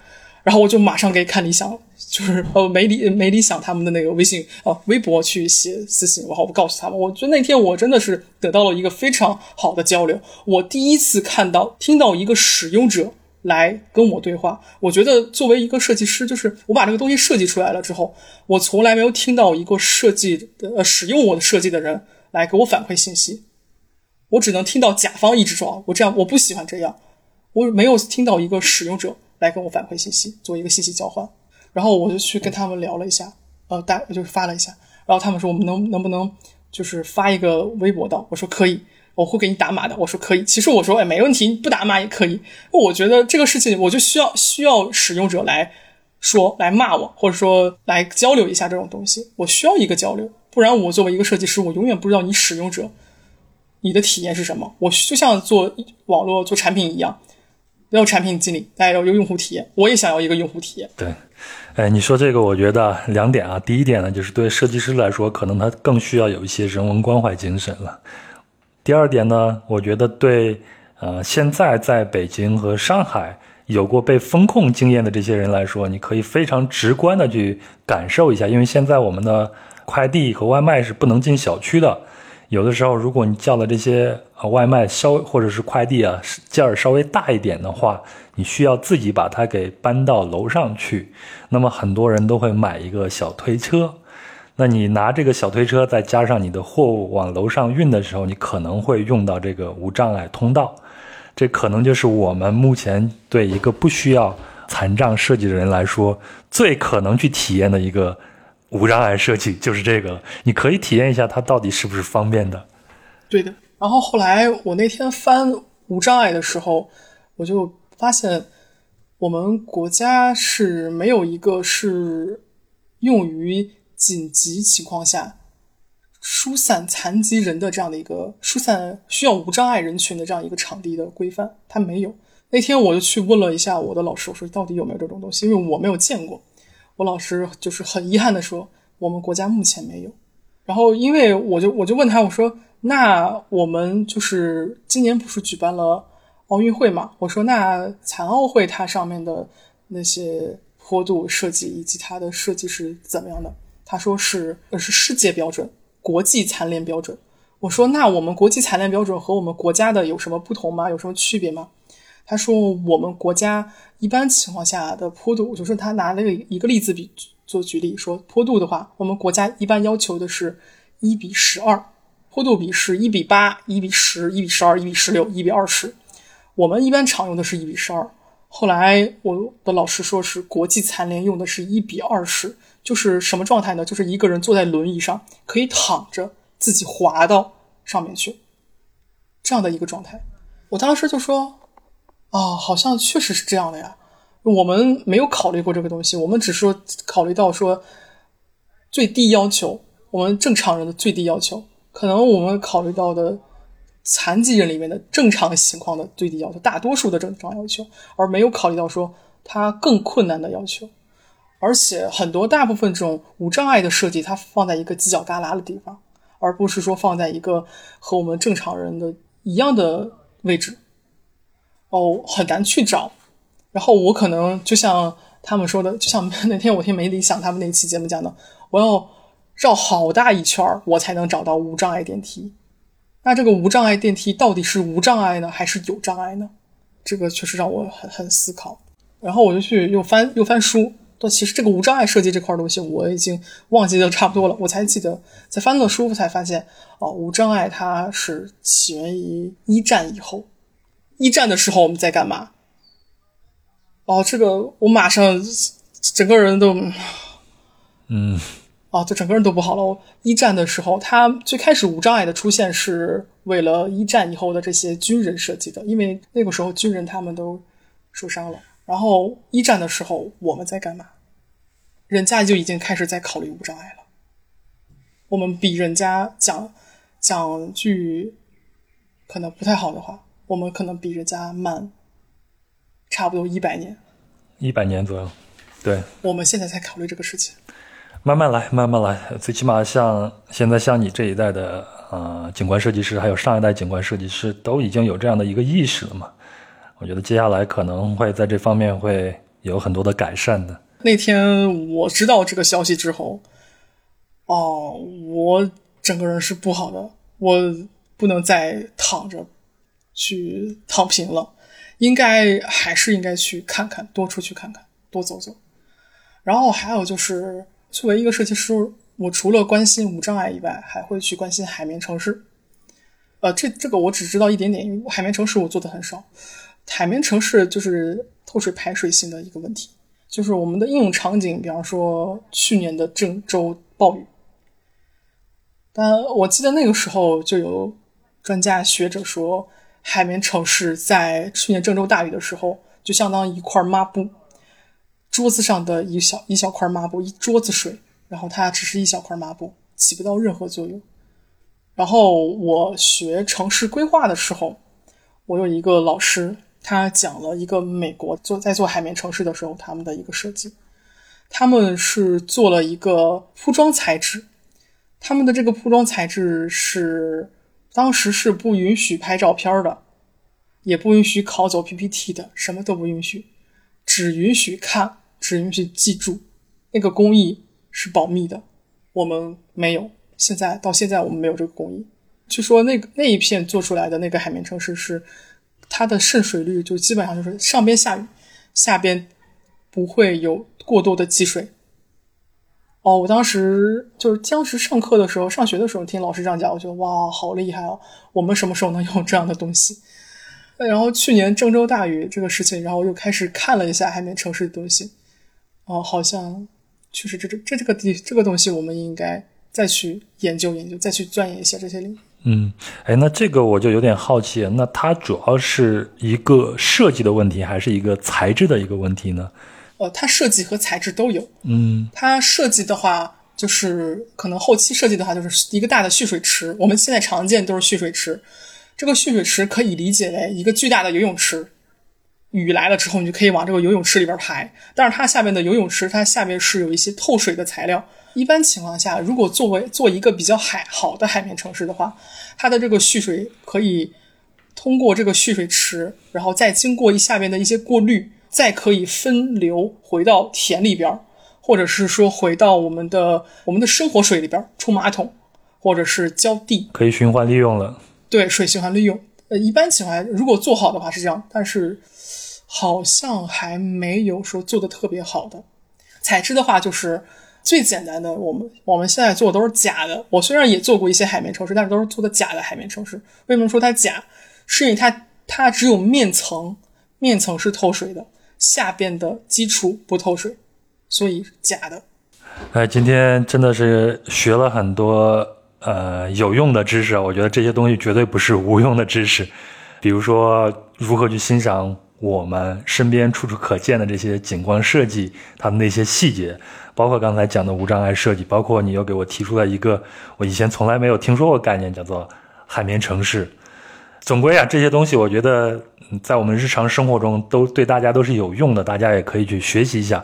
S2: 然后我就马上给看理想了，就是呃没理没理想他们的那个微信哦微博去写私信，然后我告诉他们，我觉得那天我真的是得到了一个非常好的交流。我第一次看到听到一个使用者来跟我对话，我觉得作为一个设计师，就是我把这个东西设计出来了之后，我从来没有听到一个设计的呃使用我的设计的人来给我反馈信息，我只能听到甲方一直说我这样我不喜欢这样，我没有听到一个使用者。来跟我反馈信息，做一个信息交换，然后我就去跟他们聊了一下，呃，大就是发了一下，然后他们说我们能能不能就是发一个微博到，我说可以，我会给你打码的，我说可以。其实我说哎没问题，你不打码也可以。我觉得这个事情我就需要需要使用者来说来骂我，或者说来交流一下这种东西，我需要一个交流，不然我作为一个设计师，我永远不知道你使用者你的体验是什么。我就像做网络做产品一样。要产品经理，大家要有用户体验，我也想要一个用户体验。
S1: 对，哎，你说这个，我觉得两点啊。第一点呢，就是对设计师来说，可能他更需要有一些人文关怀精神了。第二点呢，我觉得对，呃，现在在北京和上海有过被风控经验的这些人来说，你可以非常直观的去感受一下，因为现在我们的快递和外卖是不能进小区的。有的时候，如果你叫的这些呃外卖稍或者是快递啊件儿稍微大一点的话，你需要自己把它给搬到楼上去。那么很多人都会买一个小推车。那你拿这个小推车，再加上你的货物往楼上运的时候，你可能会用到这个无障碍通道。这可能就是我们目前对一个不需要残障设计的人来说，最可能去体验的一个。无障碍设计就是这个，你可以体验一下它到底是不是方便的。
S2: 对的。然后后来我那天翻无障碍的时候，我就发现我们国家是没有一个是用于紧急情况下疏散残疾人的这样的一个疏散需要无障碍人群的这样一个场地的规范，它没有。那天我就去问了一下我的老师，我说到底有没有这种东西？因为我没有见过。我老师就是很遗憾的说，我们国家目前没有。然后因为我就我就问他，我说那我们就是今年不是举办了奥运会嘛？我说那残奥会它上面的那些坡度设计以及它的设计是怎么样的？他说是呃是世界标准，国际残联标准。我说那我们国际残联标准和我们国家的有什么不同吗？有什么区别吗？他说：“我们国家一般情况下的坡度，就是他拿了个一个例子比做举例，说坡度的话，我们国家一般要求的是一比十二，坡度比是一比八、一比十、一比十二、一比十六、一比二十。我们一般常用的是一比十二。后来我的老师说是国际残联用的是一比二十，就是什么状态呢？就是一个人坐在轮椅上，可以躺着自己滑到上面去，这样的一个状态。我当时就说。”啊，好像确实是这样的呀。我们没有考虑过这个东西，我们只是考虑到说最低要求，我们正常人的最低要求，可能我们考虑到的残疾人里面的正常情况的最低要求，大多数的正常要求，而没有考虑到说它更困难的要求。而且很多大部分这种无障碍的设计，它放在一个犄角旮旯的地方，而不是说放在一个和我们正常人的一样的位置。哦，很难去找。然后我可能就像他们说的，就像 那天我听梅里想他们那期节目讲的，我要绕好大一圈儿，我才能找到无障碍电梯。那这个无障碍电梯到底是无障碍呢，还是有障碍呢？这个确实让我很很思考。然后我就去又翻又翻书，但其实这个无障碍设计这块东西我已经忘记的差不多了。我才记得在翻了书才发现，哦，无障碍它是起源于一战以后。一战的时候我们在干嘛？哦，这个我马上整个人都，
S1: 嗯，
S2: 哦，就整个人都不好了。一战的时候，他最开始无障碍的出现是为了一战以后的这些军人设计的，因为那个时候军人他们都受伤了。然后一战的时候我们在干嘛？人家就已经开始在考虑无障碍了。我们比人家讲讲句可能不太好的话。我们可能比人家慢，差不多一百年，
S1: 一百年左右，对。
S2: 我们现在才考虑这个事情，
S1: 慢慢来，慢慢来。最起码像现在像你这一代的呃景观设计师，还有上一代景观设计师，都已经有这样的一个意识了嘛。我觉得接下来可能会在这方面会有很多的改善的。
S2: 那天我知道这个消息之后，哦，我整个人是不好的，我不能再躺着。去躺平了，应该还是应该去看看，多出去看看，多走走。然后还有就是，作为一个设计师，我除了关心无障碍以外，还会去关心海绵城市。呃，这这个我只知道一点点，因为海绵城市我做的很少。海绵城市就是透水排水性的一个问题，就是我们的应用场景，比方说去年的郑州暴雨，但我记得那个时候就有专家学者说。海绵城市在去年郑州大雨的时候，就相当于一块抹布，桌子上的一小一小块抹布，一桌子水，然后它只是一小块抹布，起不到任何作用。然后我学城市规划的时候，我有一个老师，他讲了一个美国做在做海绵城市的时候他们的一个设计，他们是做了一个铺装材质，他们的这个铺装材质是。当时是不允许拍照片的，也不允许拷走 PPT 的，什么都不允许，只允许看，只允许记住。那个工艺是保密的，我们没有。现在到现在我们没有这个工艺。据说那个那一片做出来的那个海绵城市是它的渗水率就基本上就是上边下雨，下边不会有过多的积水。哦，我当时就是当时上课的时候，上学的时候听老师这样讲，我觉得哇，好厉害哦！我们什么时候能有这样的东西？然后去年郑州大雨这个事情，然后我又开始看了一下海绵城市的东西，哦，好像确实这这这这个地这个东西，我们应该再去研究研究，再去钻研一下这些领域。
S1: 嗯，哎，那这个我就有点好奇，那它主要是一个设计的问题，还是一个材质的一个问题呢？
S2: 呃，它设计和材质都有。
S1: 嗯，
S2: 它设计的话，就是可能后期设计的话，就是一个大的蓄水池。我们现在常见都是蓄水池，这个蓄水池可以理解为一个巨大的游泳池。雨来了之后，你就可以往这个游泳池里边排。但是它下面的游泳池，它下面是有一些透水的材料。一般情况下，如果作为做一个比较海好的海绵城市的话，它的这个蓄水可以通过这个蓄水池，然后再经过一下面的一些过滤，再可以分流回到田里边，或者是说回到我们的我们的生活水里边冲马桶，或者是浇地，
S1: 可以循环利用了。
S2: 对，水循环利用。呃，一般情况下，如果做好的话是这样，但是。好像还没有说做的特别好的材质的话，就是最简单的。我们我们现在做的都是假的。我虽然也做过一些海绵城市，但是都是做的假的海绵城市。为什么说它假？是因为它它只有面层，面层是透水的，下边的基础不透水，所以假的。
S1: 哎，今天真的是学了很多呃有用的知识。我觉得这些东西绝对不是无用的知识，比如说如何去欣赏。我们身边处处可见的这些景观设计，它的那些细节，包括刚才讲的无障碍设计，包括你又给我提出了一个我以前从来没有听说过概念，叫做海绵城市。总归啊，这些东西我觉得在我们日常生活中都对大家都是有用的，大家也可以去学习一下。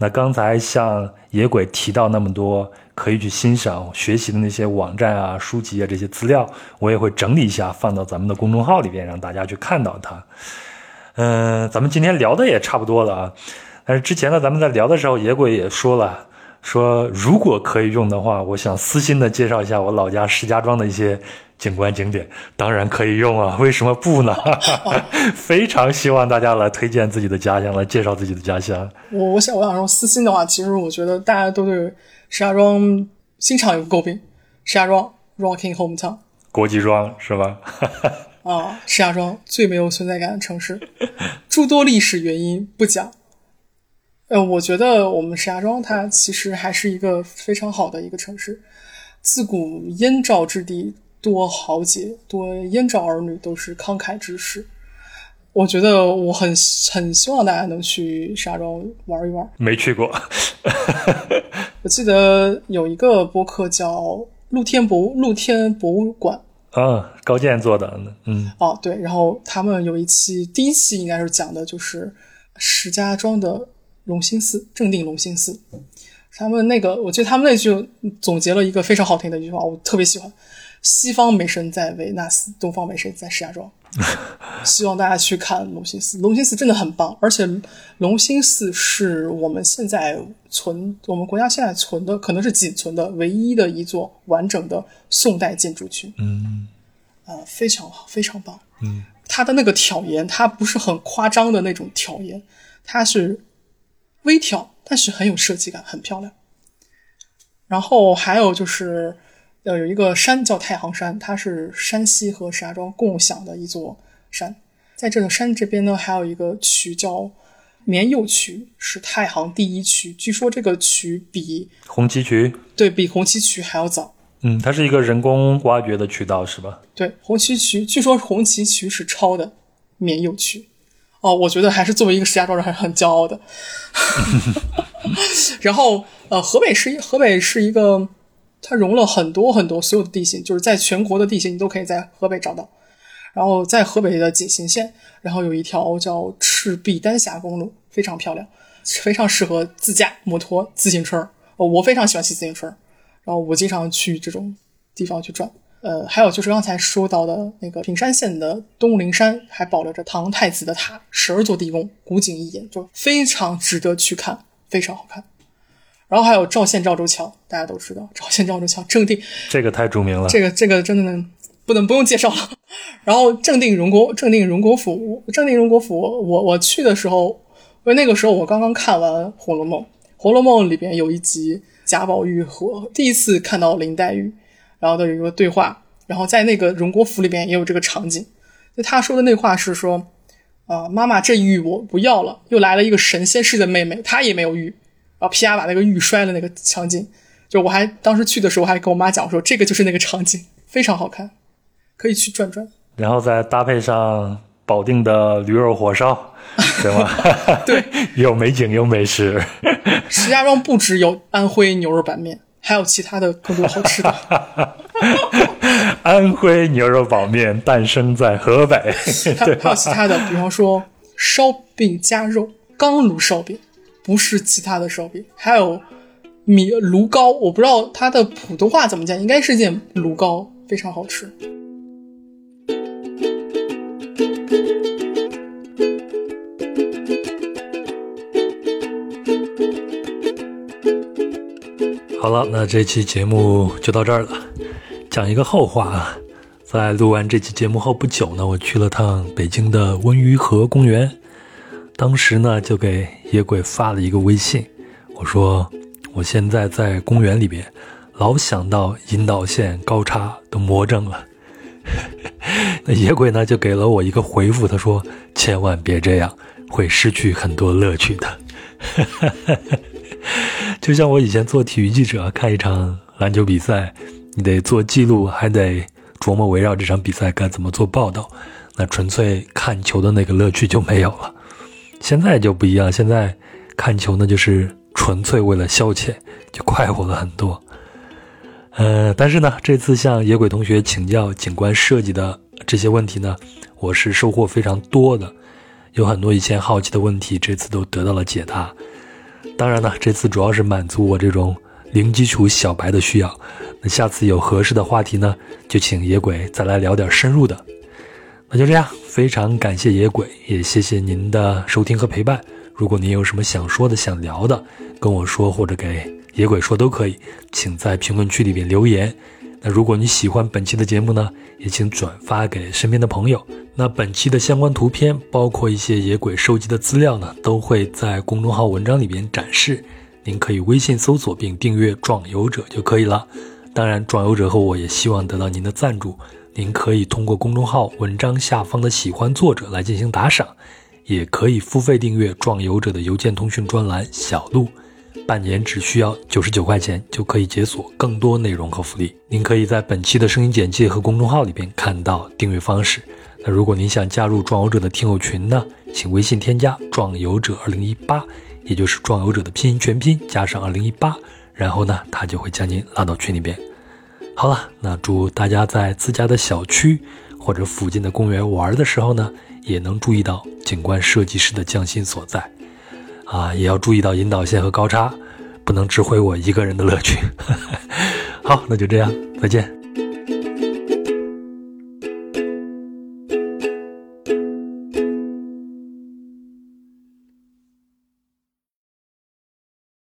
S1: 那刚才像野鬼提到那么多可以去欣赏、学习的那些网站啊、书籍啊这些资料，我也会整理一下放到咱们的公众号里边，让大家去看到它。嗯，咱们今天聊的也差不多了啊。但是之前呢，咱们在聊的时候，野鬼也说了，说如果可以用的话，我想私心的介绍一下我老家石家庄的一些景观景点。当然可以用啊，为什么不呢？非常希望大家来推荐自己的家乡，来介绍自己的家乡。
S2: 我我想我想说，私心的话，其实我觉得大家都对石家庄经常有诟病，石家庄 Rocking Hometown，
S1: 国际庄是吧？
S2: 啊，石家庄最没有存在感的城市，诸多历史原因不讲。呃，我觉得我们石家庄它其实还是一个非常好的一个城市。自古燕赵之地多豪杰，多燕赵儿女都是慷慨之士。我觉得我很很希望大家能去石家庄玩一玩。
S1: 没去过。
S2: 我记得有一个播客叫露天博露天博物馆。
S1: 啊，高健做的，嗯，
S2: 哦，对，然后他们有一期，第一期应该是讲的就是石家庄的隆兴寺，正定隆兴寺。他们那个，我记得他们那句总结了一个非常好听的一句话，我特别喜欢：西方美神在维纳斯，东方美神在石家庄。希望大家去看龙兴寺，龙兴寺真的很棒，而且龙兴寺是我们现在存，我们国家现在存的可能是仅存的唯一的一座完整的宋代建筑群。
S1: 嗯，
S2: 呃，非常好，非常棒。
S1: 嗯，
S2: 它的那个挑檐，它不是很夸张的那种挑檐，它是微挑，但是很有设计感，很漂亮。然后还有就是。要有一个山叫太行山，它是山西和石家庄共享的一座山。在这个山这边呢，还有一个渠叫绵右渠，是太行第一渠。据说这个渠比
S1: 红旗渠
S2: 对比红旗渠还要早。
S1: 嗯，它是一个人工挖掘的渠道，是吧？
S2: 对，红旗渠据说红旗渠是抄的绵右渠。哦，我觉得还是作为一个石家庄人还是很骄傲的。然后，呃，河北是河北是一个。它融了很多很多所有的地形，就是在全国的地形你都可以在河北找到。然后在河北的井陉县，然后有一条叫赤壁丹霞公路，非常漂亮，非常适合自驾、摩托、自行车。哦，我非常喜欢骑自行车，然后我经常去这种地方去转。呃，还有就是刚才说到的那个平山县的东陵山，还保留着唐太子的塔，十二座地宫，古井一眼，就非常值得去看，非常好看。然后还有赵县赵州桥，大家都知道赵县赵州桥，正定
S1: 这个太著名了，
S2: 这个这个真的不能不用介绍了。然后正定荣国正定荣国府，正定荣国府，我我去的时候，因为那个时候我刚刚看完《红楼梦》，《红楼梦》里边有一集贾宝玉和第一次看到林黛玉，然后的有一个对话，然后在那个荣国府里边也有这个场景，就他说的那话是说，啊妈妈这玉我不要了，又来了一个神仙似的妹妹，她也没有玉。然后啪把那个玉摔了，那个场景，就我还当时去的时候，我还跟我妈讲说，这个就是那个场景，非常好看。可以去转转。
S1: 然后再搭配上保定的驴肉火烧，对吗？
S2: 对，
S1: 有美景有美食。
S2: 石家庄不只有安徽牛肉板面，还有其他的更多好吃的。
S1: 安徽牛肉板面诞生在河北，
S2: 还还有其他的，比方说烧饼夹肉、钢炉烧饼，不是其他的烧饼，还有米炉糕，我不知道它的普通话怎么讲，应该是件炉糕，非常好吃。
S1: 好了，那这期节目就到这儿了。讲一个后话啊，在录完这期节目后不久呢，我去了趟北京的温榆河公园。当时呢，就给野鬼发了一个微信，我说我现在在公园里边，老想到引导线高差都魔怔了。那野鬼呢，就给了我一个回复，他说千万别这样，会失去很多乐趣的。就像我以前做体育记者，看一场篮球比赛，你得做记录，还得琢磨围绕这场比赛该怎么做报道，那纯粹看球的那个乐趣就没有了。现在就不一样，现在看球呢就是纯粹为了消遣，就快活了很多。呃，但是呢，这次向野鬼同学请教景观设计的这些问题呢，我是收获非常多的，有很多以前好奇的问题，这次都得到了解答。当然呢，这次主要是满足我这种零基础小白的需要。那下次有合适的话题呢，就请野鬼再来聊点深入的。那就这样，非常感谢野鬼，也谢谢您的收听和陪伴。如果您有什么想说的、想聊的，跟我说或者给野鬼说都可以，请在评论区里边留言。那如果你喜欢本期的节目呢，也请转发给身边的朋友。那本期的相关图片，包括一些野鬼收集的资料呢，都会在公众号文章里边展示。您可以微信搜索并订阅“壮游者”就可以了。当然，壮游者和我也希望得到您的赞助。您可以通过公众号文章下方的“喜欢作者”来进行打赏，也可以付费订阅“壮游者”的邮件通讯专栏“小路”。半年只需要九十九块钱就可以解锁更多内容和福利。您可以在本期的声音简介和公众号里边看到订阅方式。那如果您想加入壮游者的听友群呢，请微信添加“壮游者二零一八”，也就是壮游者的拼音全拼加上二零一八，然后呢，他就会将您拉到群里边。好了，那祝大家在自家的小区或者附近的公园玩的时候呢，也能注意到景观设计师的匠心所在，啊，也要注意到引导线和高差，不能只毁我一个人的乐趣。好，那就这样，再见。